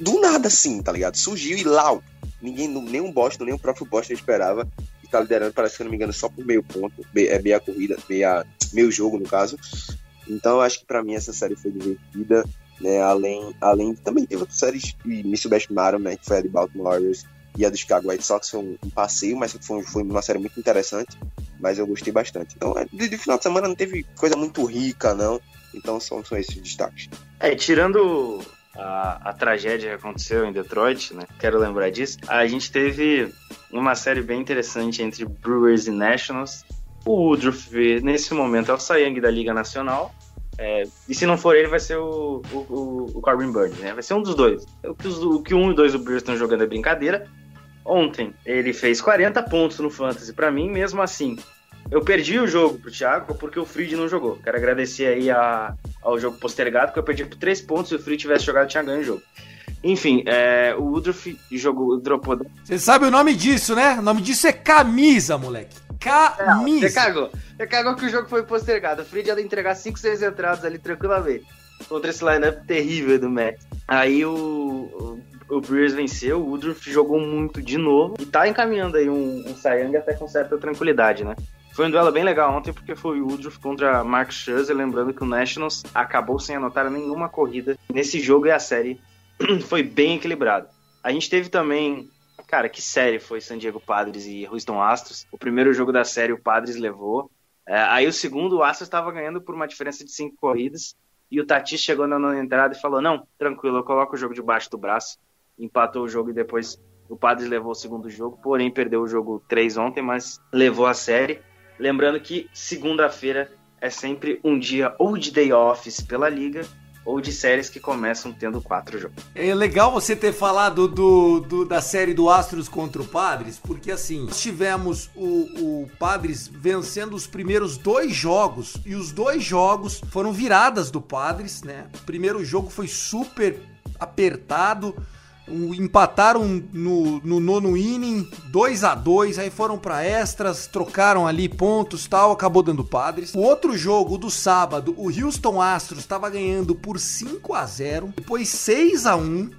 do nada assim, tá ligado? Surgiu e Lau. Ninguém, nem o Boston, nem o próprio Boston esperava. E tá liderando, parece que, se não me engano, só por meio ponto. é meia corrida, meia, meio jogo, no caso. Então eu acho que para mim essa série foi divertida, né? Além, além também teve outras séries que me subestimaram, né? Que foi a de Baltimore Warriors e a do Chicago White Sox foi um, um passeio, mas foi, foi uma série muito interessante, mas eu gostei bastante. Então, é, de, de final de semana não teve coisa muito rica, não. Então são, são esses destaques. É, tirando a, a, tragédia que aconteceu em Detroit, né? Quero lembrar disso. A gente teve uma série bem interessante entre Brewers e Nationals. O Woodruff, nesse momento, é o Sayang da Liga Nacional. É, e se não for ele, vai ser o, o, o Corbin Burns, né? Vai ser um dos dois. O que, os, o que um e dois do Brewers estão jogando é brincadeira. Ontem ele fez 40 pontos no Fantasy para mim, mesmo assim. Eu perdi o jogo pro Thiago porque o Fried não jogou. Quero agradecer aí a, ao jogo postergado, porque eu perdi por 3 pontos. Se o Fried tivesse jogado, tinha ganho o jogo. Enfim, é, o Woodruff jogou, dropou. Você sabe o nome disso, né? O nome disso é camisa, moleque. Camisa. você cagou. Você cagou que o jogo foi postergado. O Fried ia entregar 5, 6 entradas ali tranquilamente. Contra esse lineup terrível do Matt. Aí o, o Brewers venceu, o Woodruff jogou muito de novo e tá encaminhando aí um, um Sayang até com certa tranquilidade, né? Foi um duelo bem legal ontem porque foi o Woodruff contra Mark Scherzer, lembrando que o Nationals acabou sem anotar nenhuma corrida nesse jogo e a série foi bem equilibrada. A gente teve também, cara, que série foi San Diego Padres e Houston Astros. O primeiro jogo da série o Padres levou, é, aí o segundo o Astros estava ganhando por uma diferença de cinco corridas e o Tatis chegou na nona entrada e falou: Não, tranquilo, eu coloco o jogo debaixo do braço empatou o jogo e depois o Padres levou o segundo jogo, porém perdeu o jogo 3 ontem, mas levou a série. Lembrando que segunda-feira é sempre um dia ou de day offs pela liga ou de séries que começam tendo quatro jogos. É legal você ter falado do, do, da série do Astros contra o Padres, porque assim, tivemos o, o Padres vencendo os primeiros dois jogos, e os dois jogos foram viradas do Padres, né? O primeiro jogo foi super apertado, empataram no, no nono inning, 2 a 2 aí foram para extras, trocaram ali pontos tal, acabou dando padres. O outro jogo do sábado, o Houston Astros estava ganhando por 5 a 0 depois 6 a 1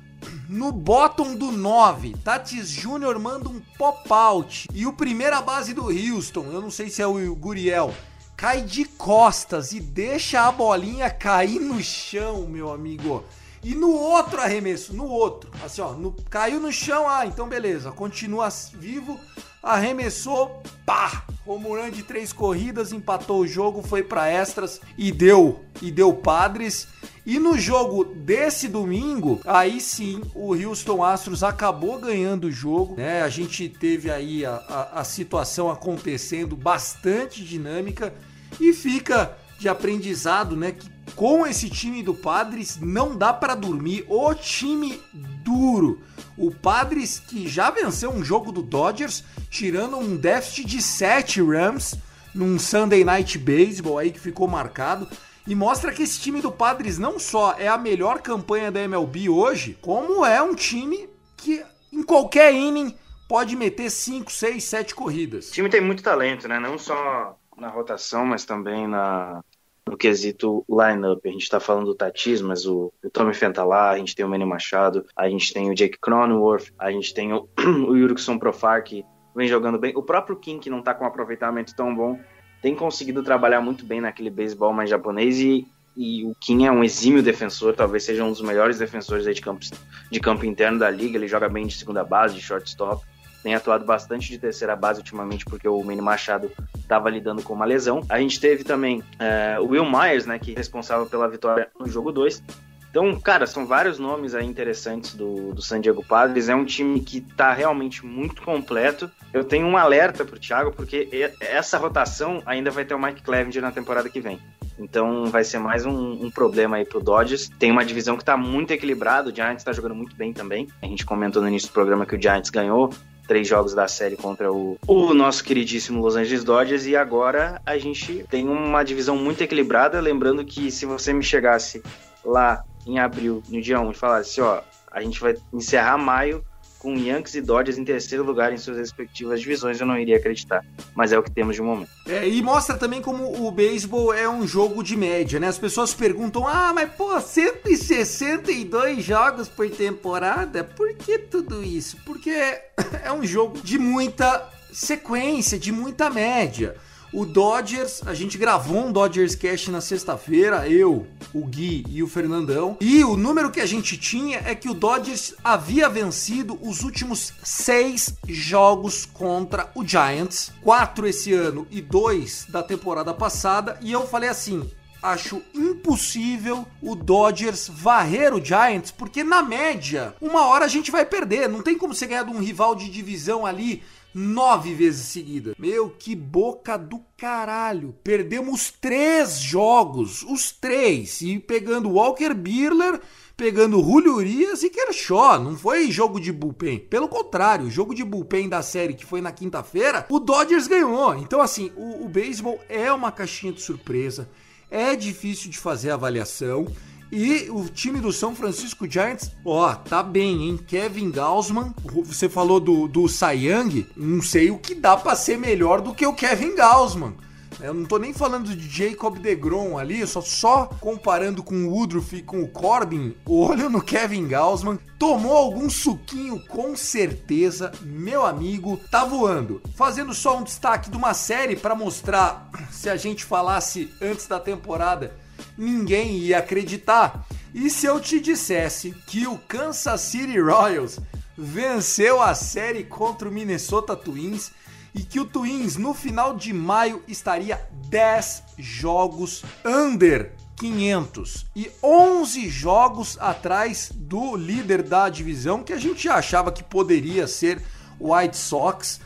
no bottom do 9, Tatis Júnior manda um pop-out. E o primeira base do Houston, eu não sei se é o Guriel, cai de costas e deixa a bolinha cair no chão, meu amigo. E no outro arremesso, no outro, assim ó, no, caiu no chão, ah, então beleza, continua vivo, arremessou, pá, Romuran de três corridas, empatou o jogo, foi para extras e deu, e deu padres. E no jogo desse domingo, aí sim o Houston Astros acabou ganhando o jogo, né? A gente teve aí a, a, a situação acontecendo bastante dinâmica e fica de aprendizado, né? Que com esse time do Padres não dá para dormir. O time duro. O Padres que já venceu um jogo do Dodgers, tirando um déficit de 7 Rams num Sunday Night Baseball aí que ficou marcado. E mostra que esse time do Padres não só é a melhor campanha da MLB hoje, como é um time que em qualquer inning pode meter 5, 6, 7 corridas. O time tem muito talento, né? Não só na rotação, mas também na, no quesito lineup. A gente está falando do Tatis, mas o, o Tommy Fentalá, a gente tem o Manny Machado, a gente tem o Jake Cronenworth, a gente tem o, o Yurikson Profar, que vem jogando bem. O próprio Kim, que não está com um aproveitamento tão bom, tem conseguido trabalhar muito bem naquele beisebol mais japonês e, e o Kim é um exímio defensor, talvez seja um dos melhores defensores de campo, de campo interno da liga. Ele joga bem de segunda base, de shortstop tem atuado bastante de terceira base ultimamente, porque o Manny Machado estava lidando com uma lesão. A gente teve também é, o Will Myers, né, que é responsável pela vitória no jogo 2. Então, cara, são vários nomes aí interessantes do, do San Diego Padres. É um time que está realmente muito completo. Eu tenho um alerta para o Thiago, porque essa rotação ainda vai ter o Mike Clevenger na temporada que vem. Então vai ser mais um, um problema aí pro Dodgers. Tem uma divisão que está muito equilibrada, o Giants está jogando muito bem também. A gente comentou no início do programa que o Giants ganhou três jogos da série contra o, o nosso queridíssimo Los Angeles Dodgers e agora a gente tem uma divisão muito equilibrada. Lembrando que se você me chegasse lá em abril, no dia 1, e falasse, ó, a gente vai encerrar maio com Yankees e Dodgers em terceiro lugar em suas respectivas divisões, eu não iria acreditar. Mas é o que temos de momento. É, e mostra também como o beisebol é um jogo de média, né? As pessoas perguntam: ah, mas pô, 162 jogos por temporada? Por que tudo isso? Porque é um jogo de muita sequência, de muita média. O Dodgers, a gente gravou um Dodgers Cast na sexta-feira, eu, o Gui e o Fernandão. E o número que a gente tinha é que o Dodgers havia vencido os últimos seis jogos contra o Giants, quatro esse ano e dois da temporada passada. E eu falei assim: acho impossível o Dodgers varrer o Giants, porque na média, uma hora a gente vai perder. Não tem como você ganhar de um rival de divisão ali nove vezes seguida. Meu, que boca do caralho. Perdemos três jogos, os três. E pegando Walker Birler, pegando Julio Urias e Kershaw. Não foi jogo de bullpen. Pelo contrário, o jogo de bullpen da série que foi na quinta-feira, o Dodgers ganhou. Então, assim, o, o beisebol é uma caixinha de surpresa. É difícil de fazer avaliação. E o time do São Francisco Giants, ó, tá bem, hein? Kevin Gaussman, você falou do, do Young, não sei o que dá para ser melhor do que o Kevin Gaussman. Eu não tô nem falando de Jacob DeGrom ali, só, só comparando com o Woodruff e com o Corbin, olho no Kevin Gaussman. Tomou algum suquinho com certeza, meu amigo, tá voando. Fazendo só um destaque de uma série para mostrar se a gente falasse antes da temporada ninguém ia acreditar. E se eu te dissesse que o Kansas City Royals venceu a série contra o Minnesota Twins e que o Twins no final de maio estaria 10 jogos under 500 e 11 jogos atrás do líder da divisão que a gente achava que poderia ser o White Sox.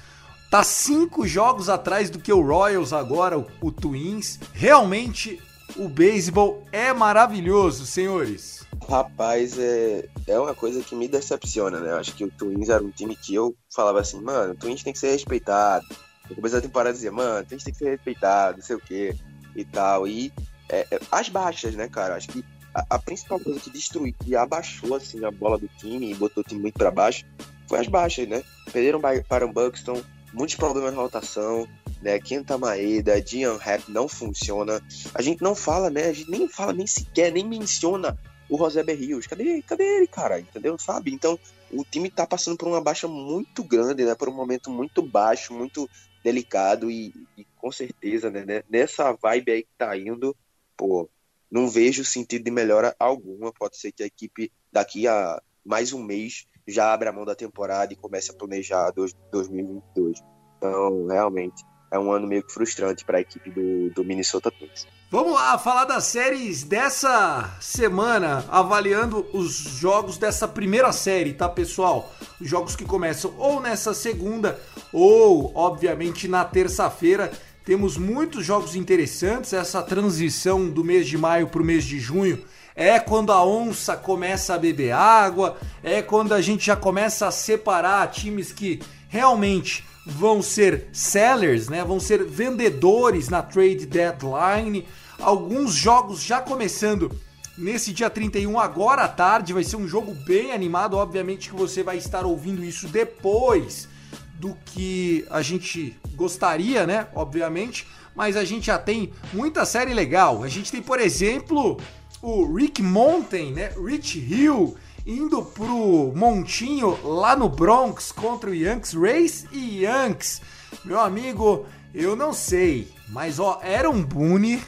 Tá cinco jogos atrás do que o Royals agora, o, o Twins. Realmente o beisebol é maravilhoso, senhores. Rapaz, é, é uma coisa que me decepciona, né? Eu acho que o Twins era um time que eu falava assim, mano, o Twins tem que ser respeitado. No começo da temporada dizia, mano, o Twins tem que ser respeitado, não sei o quê e tal. E é, é, as baixas, né, cara? Acho que a, a, principal coisa que destruiu, que abaixou assim a bola do time e botou o time muito para baixo, foi as baixas, né? Perderam para o Buxton, muitos problemas na rotação, né? Kenta Maeda, Dian Rap não funciona. A gente não fala, né? A gente nem fala, nem sequer, nem menciona o José Berrios. Cadê, cadê ele, cara? Entendeu? Sabe? Então, o time tá passando por uma baixa muito grande, né? Por um momento muito baixo, muito delicado e, e com certeza, né? Nessa vibe aí que tá indo, pô, não vejo sentido de melhora alguma. Pode ser que a equipe daqui a mais um mês já abra a mão da temporada e comece a planejar 2022. Então, realmente, é um ano meio que frustrante para a equipe do, do Minnesota Twins. Vamos lá, falar das séries dessa semana, avaliando os jogos dessa primeira série, tá, pessoal? Os jogos que começam ou nessa segunda ou, obviamente, na terça-feira. Temos muitos jogos interessantes. Essa transição do mês de maio para o mês de junho é quando a onça começa a beber água, é quando a gente já começa a separar times que realmente vão ser sellers, né? Vão ser vendedores na trade deadline. Alguns jogos já começando nesse dia 31 agora à tarde, vai ser um jogo bem animado, obviamente que você vai estar ouvindo isso depois do que a gente gostaria, né? Obviamente, mas a gente já tem muita série legal. A gente tem, por exemplo, o Rick Mountain, né? Rich Hill indo pro Montinho lá no Bronx contra o Yankees Race e Yankees. Meu amigo, eu não sei, mas ó, era um Boone.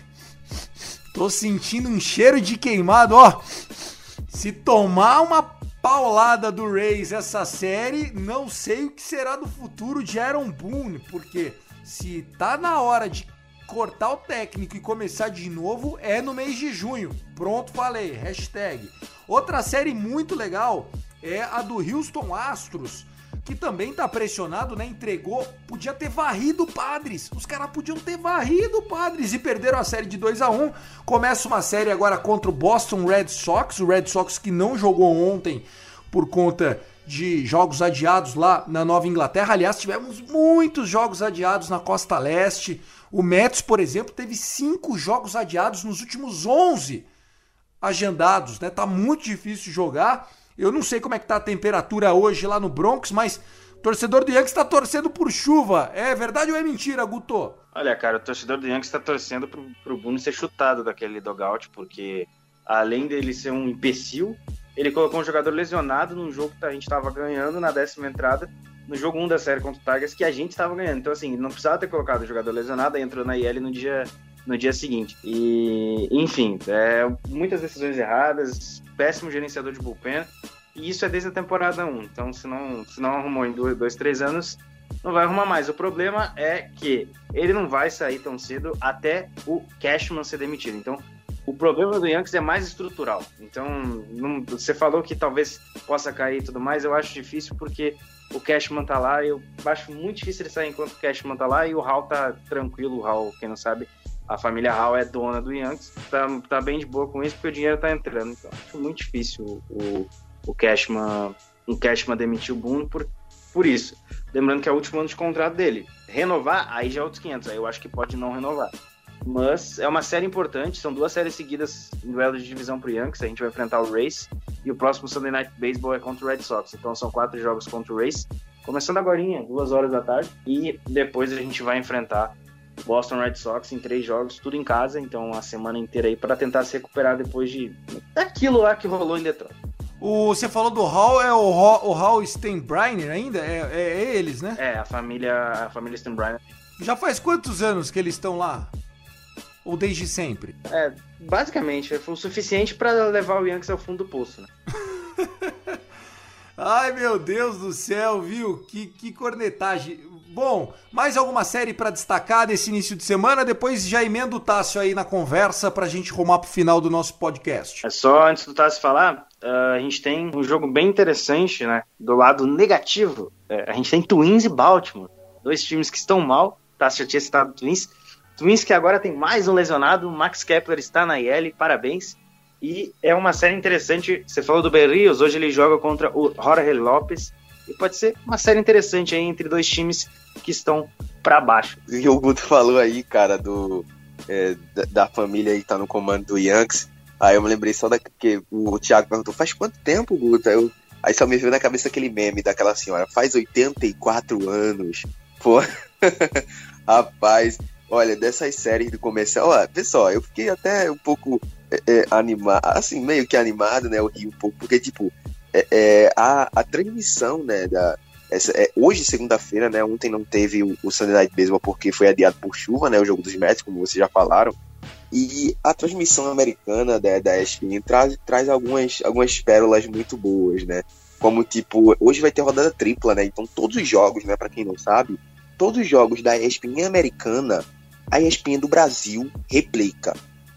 Tô sentindo um cheiro de queimado, ó. Se tomar uma paulada do Rays essa série, não sei o que será do futuro de Aaron Boone, porque se tá na hora de cortar o técnico e começar de novo é no mês de junho. Pronto, falei. Hashtag. Outra série muito legal é a do Houston Astros, que também tá pressionado, né? Entregou, podia ter varrido Padres. Os caras podiam ter varrido Padres e perderam a série de 2 a 1 Começa uma série agora contra o Boston Red Sox, o Red Sox que não jogou ontem por conta de jogos adiados lá na Nova Inglaterra. Aliás, tivemos muitos jogos adiados na costa leste. O Mets, por exemplo, teve cinco jogos adiados nos últimos 11 agendados, né? Tá muito difícil jogar. Eu não sei como é que tá a temperatura hoje lá no Bronx, mas torcedor do Yankees está torcendo por chuva. É verdade ou é mentira, Guto? Olha, cara, o torcedor do Yankees está torcendo pro, pro Bruno ser chutado daquele dogout, porque além dele ser um imbecil, ele colocou um jogador lesionado num jogo que a gente estava ganhando na décima entrada no jogo 1 da série contra o Tigers que a gente estava ganhando. Então, assim, não precisava ter colocado o jogador lesionado, entrou na IL no dia, no dia seguinte. E, enfim, é, muitas decisões erradas, péssimo gerenciador de bullpen. E isso é desde a temporada 1. Então, se não, se não arrumou em dois, dois, três anos, não vai arrumar mais. O problema é que ele não vai sair tão cedo até o Cashman ser demitido. Então, o problema do Yankees é mais estrutural. Então, não, você falou que talvez possa cair e tudo mais, eu acho difícil porque o Cashman tá lá, eu acho muito difícil ele sair enquanto o Cashman tá lá e o Hall tá tranquilo, o Hall, quem não sabe, a família Hall é dona do Yankees, tá, tá bem de boa com isso porque o dinheiro tá entrando. Então, acho muito difícil o, o Cashman, um Cashman demitir o Boone por, por isso. Lembrando que é o último ano de contrato dele. Renovar, aí já é outros 500, aí eu acho que pode não renovar. Mas é uma série importante, são duas séries seguidas em duelo de divisão pro Yankees. A gente vai enfrentar o Race e o próximo Sunday Night Baseball é contra o Red Sox. Então são quatro jogos contra o Race, começando agora, duas horas da tarde. E depois a gente vai enfrentar o Boston Red Sox em três jogos, tudo em casa. Então a semana inteira aí para tentar se recuperar depois de daquilo lá que rolou em Detroit. O, você falou do Hall, é o Hall, o Hall Steinbrenner ainda? É, é, é, eles, né? É, a família, a família Steinbrenner. Já faz quantos anos que eles estão lá? Ou desde sempre? É, basicamente, foi o suficiente para levar o Yankees ao fundo do poço, né? Ai, meu Deus do céu, viu? Que, que cornetagem. Bom, mais alguma série para destacar desse início de semana? Depois já emendo o Tássio aí na conversa pra gente rumar pro final do nosso podcast. É só antes do Tássio falar, uh, a gente tem um jogo bem interessante, né? Do lado negativo, é, a gente tem Twins e Baltimore. Dois times que estão mal. Tássio já tinha citado Twins. Twins que agora tem mais um lesionado, Max Kepler está na IL, parabéns. E é uma série interessante. Você falou do Berrios, hoje ele joga contra o Jorge Lopes. E pode ser uma série interessante aí entre dois times que estão para baixo. E o Guto falou aí, cara, do é, da, da, família aí tá no comando do Yankees. Aí eu me lembrei só da que o Thiago perguntou: faz quanto tempo, Guto? Aí, eu, aí só me veio na cabeça aquele meme daquela senhora: faz 84 anos. Pô, rapaz, Olha, dessas séries do comercial, ó, pessoal, eu fiquei até um pouco é, é, animado, assim, meio que animado, né? Eu ri um pouco, porque, tipo, é, é a, a transmissão, né, da, essa, é, hoje, segunda-feira, né, ontem não teve o, o Sunday Night Baseball porque foi adiado por chuva, né, o jogo dos Mets, como vocês já falaram, e a transmissão americana da, da ESPN traz, traz algumas, algumas pérolas muito boas, né, como, tipo, hoje vai ter rodada tripla, né, então todos os jogos, né, para quem não sabe, todos os jogos da ESPN americana a ESPN do Brasil replica.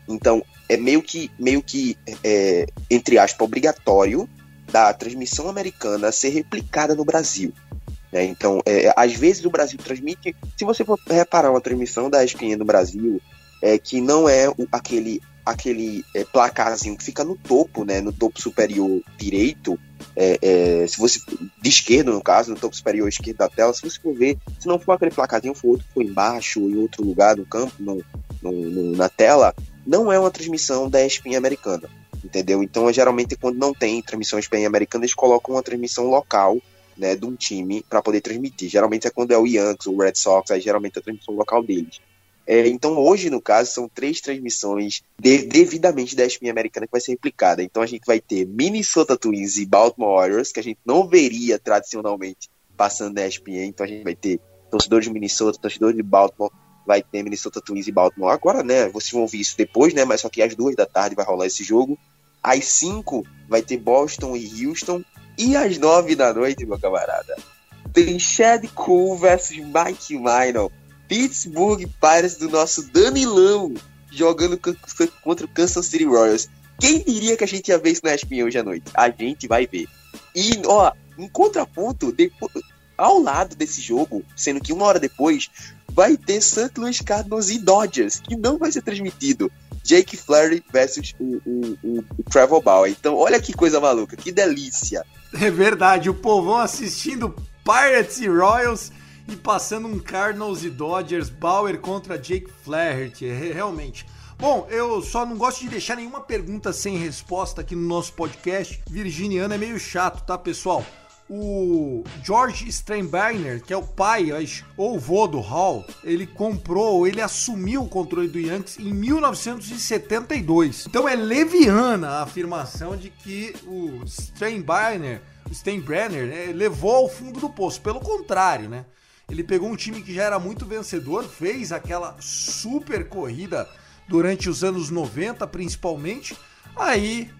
Então, é meio que, meio que é, entre aspas, obrigatório da transmissão americana ser replicada no Brasil. Né? Então, é, às vezes o Brasil transmite. Se você for reparar uma transmissão da ESPN do Brasil, é que não é o, aquele aquele é, placarzinho que fica no topo, né, no topo superior direito, é, é, se você de esquerda no caso, no topo superior esquerdo da tela, se você for ver, se não for aquele placarzinho, for outro, for embaixo ou em outro lugar do campo, no, no, no, na tela, não é uma transmissão da ESPN americana, entendeu? Então, geralmente quando não tem transmissão ESPN americana, eles colocam uma transmissão local, né, de um time para poder transmitir. Geralmente é quando é o Yankees, o Red Sox, aí geralmente é a transmissão local deles. É, então, hoje, no caso, são três transmissões de, devidamente da ESPN americana que vai ser replicada. Então, a gente vai ter Minnesota Twins e Baltimore Orioles, que a gente não veria tradicionalmente passando na ESPN. Então, a gente vai ter torcedores de Minnesota, torcedores de Baltimore, vai ter Minnesota Twins e Baltimore. Agora, né, vocês vão ouvir isso depois, né, mas só que às duas da tarde vai rolar esse jogo. Às cinco vai ter Boston e Houston. E às nove da noite, meu camarada, tem Chad Cole versus Mike Minor Pittsburgh Pirates do nosso Danilão jogando contra o Kansas City Royals. Quem diria que a gente ia ver isso na ESPN hoje à noite? A gente vai ver. E, ó, em contraponto, depois, ao lado desse jogo, sendo que uma hora depois, vai ter St. Louis Cardinals e Dodgers, que não vai ser transmitido. Jake Flaherty versus o, o, o, o Trevor Bauer. Então, olha que coisa maluca, que delícia. É verdade, o povão assistindo Pirates e Royals e passando um Cardinals e Dodgers, Bauer contra Jake Flaherty, realmente. Bom, eu só não gosto de deixar nenhuma pergunta sem resposta aqui no nosso podcast. Virginiano é meio chato, tá, pessoal? O George Steinbrenner, que é o pai ou vô do Hall, ele comprou, ele assumiu o controle do Yankees em 1972. Então é leviana a afirmação de que o Steinbrenner Steinbrenner né, levou ao fundo do poço. Pelo contrário, né? Ele pegou um time que já era muito vencedor, fez aquela super corrida durante os anos 90, principalmente. Aí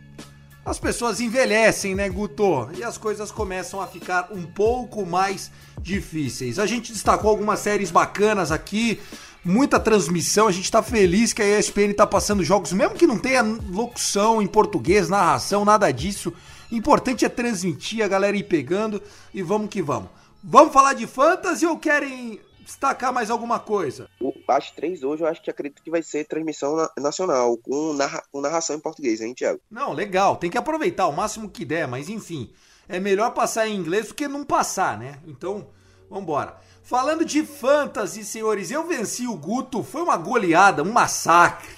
as pessoas envelhecem, né, Guto? E as coisas começam a ficar um pouco mais difíceis. A gente destacou algumas séries bacanas aqui, muita transmissão. A gente tá feliz que a ESPN tá passando jogos, mesmo que não tenha locução em português, narração, nada disso. Importante é transmitir, a galera ir pegando e vamos que vamos. Vamos falar de fantasy ou querem destacar mais alguma coisa? O, as três hoje eu acho que acredito que vai ser transmissão na, nacional, com, narra, com narração em português, hein, Thiago? Não, legal, tem que aproveitar o máximo que der, mas enfim, é melhor passar em inglês do que não passar, né? Então, vambora. Falando de fantasy, senhores, eu venci o Guto, foi uma goleada, um massacre.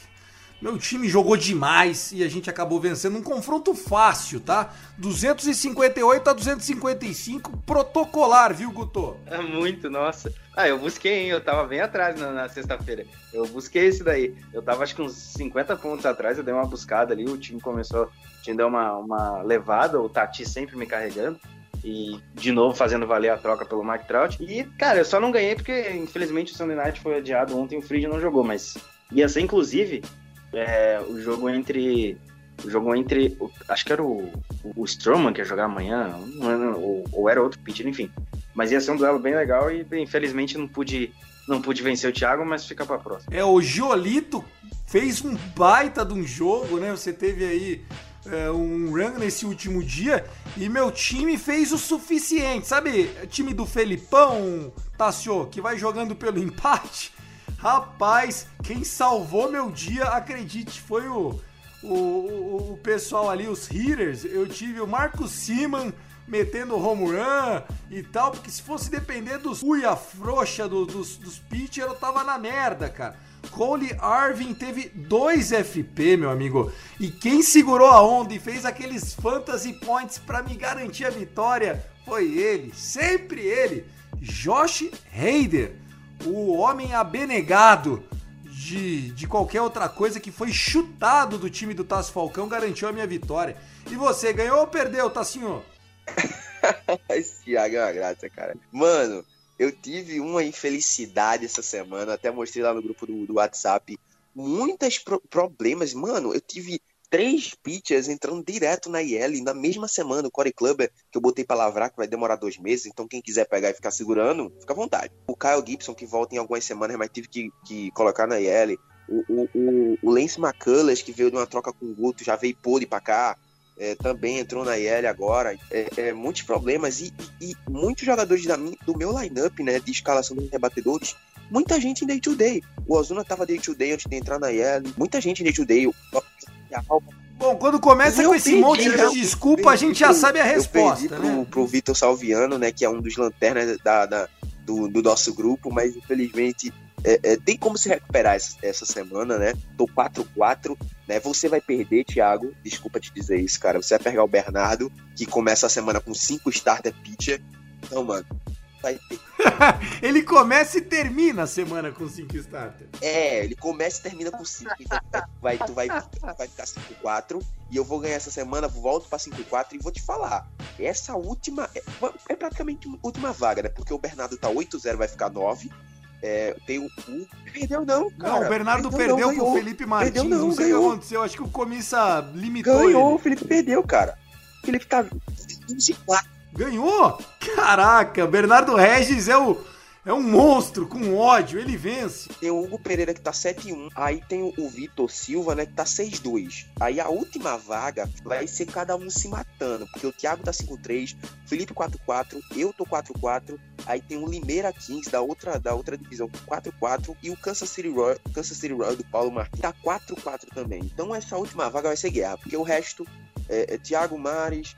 Meu time jogou demais e a gente acabou vencendo um confronto fácil, tá? 258 a 255, protocolar, viu, Guto? É muito, nossa. Ah, eu busquei, hein? Eu tava bem atrás na, na sexta-feira. Eu busquei esse daí. Eu tava acho que uns 50 pontos atrás, eu dei uma buscada ali, o time começou, tinha deu uma, uma levada, o Tati sempre me carregando. E de novo fazendo valer a troca pelo Mike Trout. E, cara, eu só não ganhei porque, infelizmente, o Sunday Night foi adiado ontem, o Fried não jogou, mas ia ser, inclusive, é, o jogo entre. O jogo entre. Acho que era o, o Stroman que ia jogar amanhã, ou, ou era outro pitcher, enfim. Mas ia ser um duelo bem legal e infelizmente não pude, não pude vencer o Thiago, mas fica pra próxima. É, o Giolito fez um baita de um jogo, né? Você teve aí é, um run nesse último dia e meu time fez o suficiente. Sabe, time do Felipão, Tassio, que vai jogando pelo empate? Rapaz, quem salvou meu dia, acredite, foi o, o, o pessoal ali, os hitters. Eu tive o Marcos Siman metendo home run e tal, porque se fosse depender dos uia frouxa do, dos, dos pitchers, eu tava na merda, cara. Cole Arvin teve dois FP, meu amigo. E quem segurou a onda e fez aqueles fantasy points para me garantir a vitória foi ele, sempre ele, Josh Hader o homem abenegado de, de qualquer outra coisa que foi chutado do time do Tasso Falcão garantiu a minha vitória. E você, ganhou ou perdeu, Tassinho? Esse Thiago é uma graça, cara. Mano, eu tive uma infelicidade essa semana, até mostrei lá no grupo do, do WhatsApp. Muitos pro problemas, mano. Eu tive três pitchers entrando direto na IL na mesma semana. O Corey Clubber, que eu botei pra lavrar, que vai demorar dois meses, então quem quiser pegar e ficar segurando, fica à vontade. O Kyle Gibson, que volta em algumas semanas, mas tive que, que colocar na IL. O, o, o, o Lance McCullers, que veio de uma troca com o Guto, já veio pole pra cá. É, também entrou na IL agora. É, é, muitos problemas e, e, e muitos jogadores da do meu lineup, né, de escalação dos rebatedores, muita gente em day to day. O Ozuna tava day to day antes de entrar na IL, muita gente em day to day. Bom, quando começa com esse monte de desculpa, a gente já sabe a resposta. Eu perdi né? pro, Vitor Salviano, né? Que é um dos lanternas da, da do, do, nosso grupo, mas infelizmente é, é, tem como se recuperar essa, essa semana, né? Tô 4-4, né? Você vai perder, Thiago. Desculpa te dizer isso, cara. Você vai pegar o Bernardo, que começa a semana com 5 starter pitcher. Então, mano, vai ter. ele começa e termina a semana com 5 starters. É, ele começa e termina com 5. Então vai, tu vai, vai ficar 5-4 e eu vou ganhar essa semana, volto pra 5-4 e vou te falar. Essa última. É, é praticamente a última vaga, né? Porque o Bernardo tá 8-0, vai ficar 9. É, tem o, o. Perdeu, não, cara. Não, o Bernardo perdeu, perdeu não, pro Felipe Martins. Perdeu, não, não sei ganhou. o que aconteceu. Acho que o Comissa limitou. Ganhou, ele. o Felipe perdeu, cara. O Felipe tá 15-4. Ganhou? Caraca, Bernardo Regis é o. É um monstro com ódio, ele vence. Tem o Hugo Pereira que tá 7-1. Aí tem o Vitor Silva, né, que tá 6-2. Aí a última vaga vai ser cada um se matando. Porque o Thiago tá 5-3, Felipe 4-4, eu tô 4-4. Aí tem o Limeira Kings da outra, da outra divisão 4-4. E o Kansas City Royal, Kansas City Royal do Paulo Martins tá 4-4 também. Então essa última vaga vai ser guerra. Porque o resto é, é Thiago Mares,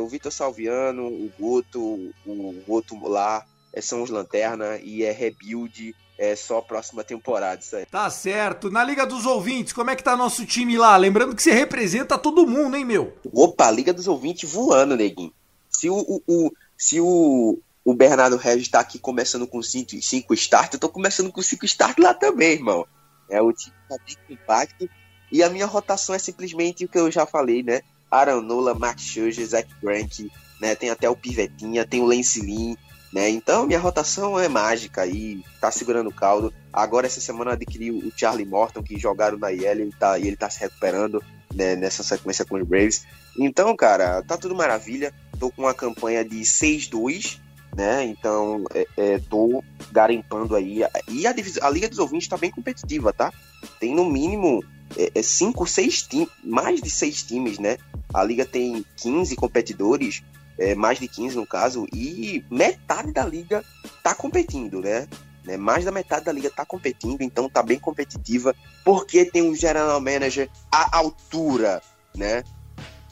o Vitor Salviano, o Goto, o Goto lá, é, são os Lanterna e é rebuild, é só próxima temporada isso aí. Tá certo. Na Liga dos Ouvintes, como é que tá nosso time lá? Lembrando que você representa todo mundo, hein, meu? Opa, Liga dos Ouvintes voando, neguinho. Se o, o, o se o, o Bernardo Regis tá aqui começando com 5 start, eu tô começando com 5 start lá também, irmão. É o time tá bem impacto. E a minha rotação é simplesmente o que eu já falei, né? Aaron Nola, Max Scherzer, Zach Greinke, né? Tem até o Pivetinha, tem o Lance Lin, né? Então minha rotação é mágica aí, tá segurando o caldo. Agora essa semana adquiri o Charlie Morton, que jogaram na IL, ele tá, e ele tá se recuperando né, nessa sequência com os Braves. Então, cara, tá tudo maravilha. Tô com uma campanha de 6-2, né? Então, é, é, tô garimpando aí. E a, a Liga dos Ouvintes tá bem competitiva, tá? Tem no mínimo é, é cinco, seis times, mais de seis times, né? A liga tem 15 competidores, é, mais de 15 no caso, e metade da liga tá competindo, né? né? Mais da metade da liga tá competindo, então tá bem competitiva, porque tem um general manager à altura, né?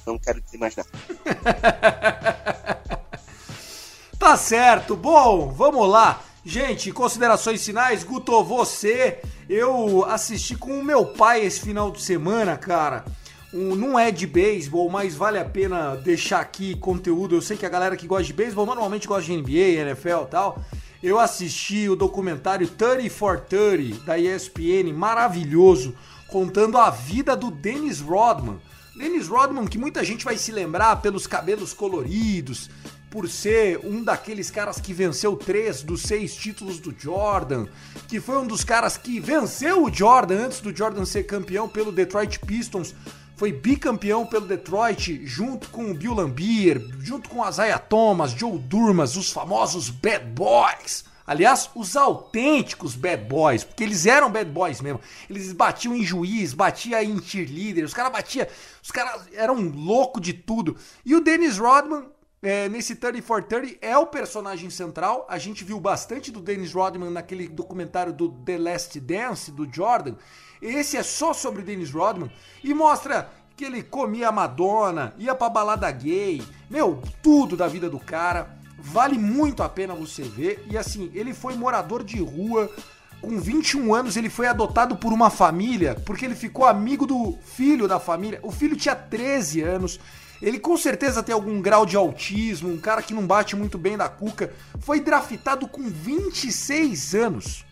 Não quero dizer mais nada. tá certo. Bom, vamos lá. Gente, considerações finais, Guto, você, eu assisti com o meu pai esse final de semana, cara. Um, não é de beisebol, mas vale a pena deixar aqui conteúdo. Eu sei que a galera que gosta de beisebol normalmente gosta de NBA, NFL e tal. Eu assisti o documentário 30 for 30 da ESPN, maravilhoso, contando a vida do Dennis Rodman. Dennis Rodman, que muita gente vai se lembrar pelos cabelos coloridos, por ser um daqueles caras que venceu três dos seis títulos do Jordan, que foi um dos caras que venceu o Jordan antes do Jordan ser campeão pelo Detroit Pistons, foi bicampeão pelo Detroit junto com o Bill Lambier, junto com Isaiah Thomas, Joe Durmas, os famosos Bad Boys. Aliás, os autênticos bad boys, porque eles eram bad boys mesmo. Eles batiam em juiz, batiam em cheerleader, os caras batiam, os caras eram louco de tudo. E o Dennis Rodman é, nesse 30 for 30 é o personagem central. A gente viu bastante do Dennis Rodman naquele documentário do The Last Dance, do Jordan. Esse é só sobre Dennis Rodman e mostra que ele comia Madonna, ia pra balada gay, meu, tudo da vida do cara. Vale muito a pena você ver. E assim, ele foi morador de rua. Com 21 anos, ele foi adotado por uma família porque ele ficou amigo do filho da família. O filho tinha 13 anos. Ele com certeza tem algum grau de autismo, um cara que não bate muito bem da cuca. Foi draftado com 26 anos.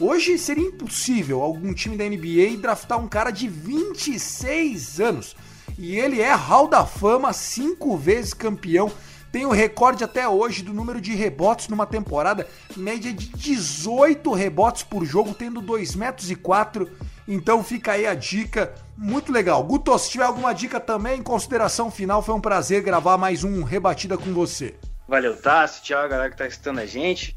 Hoje seria impossível algum time da NBA draftar um cara de 26 anos. E ele é Hall da Fama, cinco vezes campeão. Tem o recorde até hoje do número de rebotes numa temporada, média de 18 rebotes por jogo, tendo 2 metros e 4 então fica aí a dica, muito legal. Guto, se tiver alguma dica também, em consideração final, foi um prazer gravar mais um Rebatida com você. Valeu, Tassi, tchau, galera que tá assistindo a gente.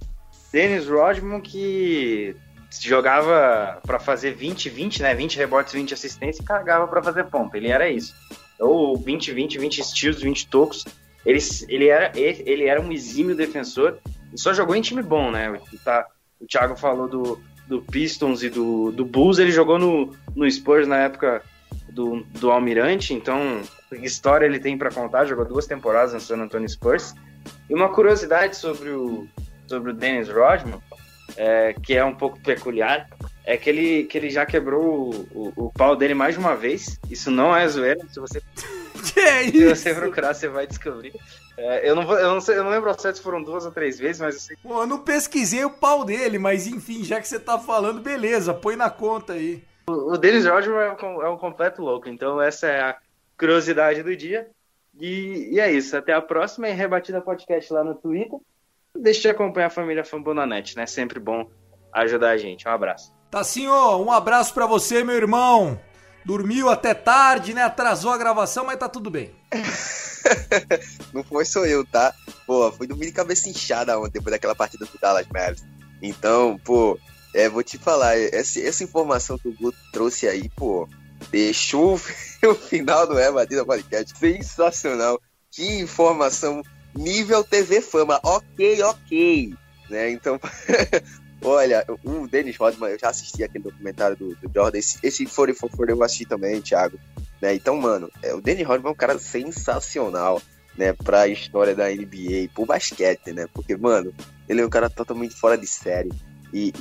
Dennis Rodman, que jogava para fazer 20, 20, né? 20 rebotes, 20 assistências e carregava para fazer pompa. Ele era isso. Ou 20, 20, 20 steals, 20 tocos. Ele, ele, era, ele era um exímio defensor e só jogou em time bom, né? Tá, o Thiago falou do, do Pistons e do, do Bulls, ele jogou no, no Spurs na época do, do Almirante, então história ele tem para contar, jogou duas temporadas no San Antonio Spurs. E uma curiosidade sobre o, sobre o Dennis Rodman, é, que é um pouco peculiar, é que ele, que ele já quebrou o, o, o pau dele mais de uma vez. Isso não é zoeira, se você, é se você procurar, você vai descobrir. É, eu, não vou, eu, não sei, eu não lembro ao certo se foram duas ou três vezes, mas eu sei. Pô, eu não pesquisei o pau dele, mas enfim, já que você tá falando, beleza, põe na conta aí. O, o Dennis Rodman é um, é um completo louco, então essa é a curiosidade do dia. E, e, é isso, até a próxima e Rebatida Podcast lá no Twitter. Deixa de acompanhar a família Fambonanet, né? Sempre bom ajudar a gente. Um abraço. Tá sim, ó, um abraço para você, meu irmão. Dormiu até tarde, né? Atrasou a gravação, mas tá tudo bem. não foi só eu, tá? Pô, fui dormir de cabeça inchada ontem depois daquela partida do Dallas Mavericks. Então, pô, é, vou te falar, essa, essa informação que o Guto trouxe aí, pô, deixou o final do É Batida Podcast sensacional. Que informação nível TV Fama. Ok, ok. Né? Então, olha, o Dennis Rodman, eu já assisti aquele documentário do, do Jordan. Esse, esse 44 eu assisti também, Thiago. Né? Então, mano, é, o Danny Rodman é um cara sensacional, né, pra história da NBA, pro basquete, né? Porque, mano, ele é um cara totalmente fora de série. E,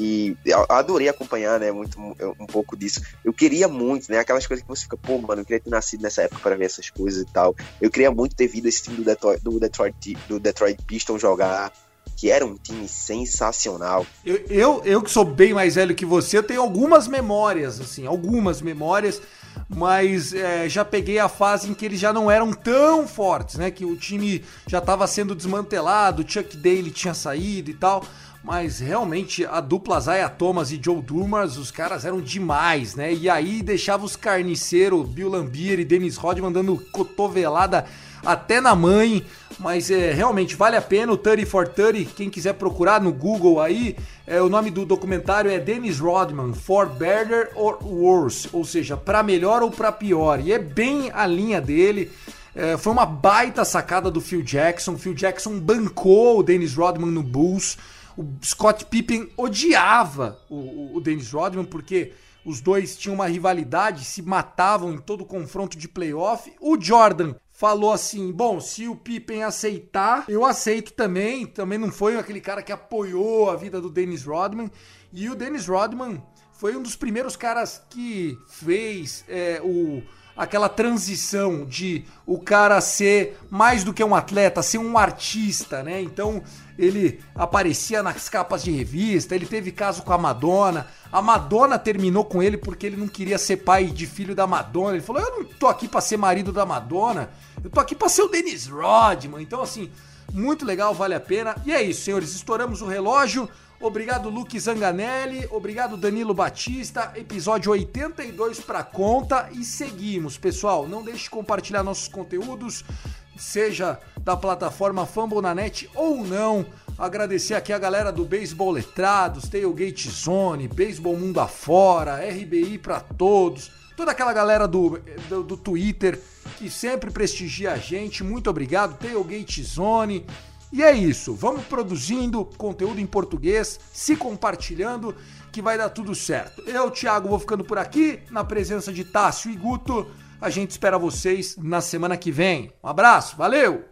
e adorei acompanhar, né, muito um pouco disso. Eu queria muito, né, aquelas coisas que você fica, pô, mano, eu queria ter nascido nessa época para ver essas coisas e tal. Eu queria muito ter visto esse time do Detroit, do Detroit, do Detroit Pistons jogar, que era um time sensacional. Eu, eu, eu que sou bem mais velho que você, eu tenho algumas memórias, assim, algumas memórias mas é, já peguei a fase em que eles já não eram tão fortes, né? Que o time já estava sendo desmantelado, Chuck Daly tinha saído e tal. Mas realmente a dupla Zaya Thomas e Joe Dumas, os caras eram demais, né? E aí deixava os carniceiros, Bill Lambier e Dennis Rodman dando cotovelada até na mãe, mas é, realmente vale a pena o 30 for 30, quem quiser procurar no Google aí, é, o nome do documentário é Dennis Rodman, For Better or Worse, ou seja, para melhor ou para pior, e é bem a linha dele, é, foi uma baita sacada do Phil Jackson, Phil Jackson bancou o Dennis Rodman no Bulls, o Scott Pippen odiava o, o, Dennis Rodman porque os dois tinham uma rivalidade, se matavam em todo confronto de playoff. O Jordan falou assim: bom, se o Pippen aceitar, eu aceito também. Também não foi aquele cara que apoiou a vida do Dennis Rodman. E o Dennis Rodman foi um dos primeiros caras que fez é, o aquela transição de o cara ser mais do que um atleta, ser um artista, né? Então ele aparecia nas capas de revista, ele teve caso com a Madonna. A Madonna terminou com ele porque ele não queria ser pai de filho da Madonna. Ele falou: "Eu não tô aqui para ser marido da Madonna, eu tô aqui para ser o Dennis Rodman". Então assim, muito legal, vale a pena. E é isso, senhores, estouramos o relógio. Obrigado, Luke Zanganelli. Obrigado, Danilo Batista. Episódio 82 para conta e seguimos, pessoal. Não deixe de compartilhar nossos conteúdos, seja da plataforma Fambonanet ou não. Agradecer aqui a galera do Beisebol Letrados, Tailgate Zone, Beisebol Mundo Afora, RBI para todos, toda aquela galera do, do, do Twitter que sempre prestigia a gente. Muito obrigado, Tailgate Zone. E é isso, vamos produzindo conteúdo em português, se compartilhando, que vai dar tudo certo. Eu, Thiago, vou ficando por aqui, na presença de Tássio e Guto. A gente espera vocês na semana que vem. Um abraço, valeu!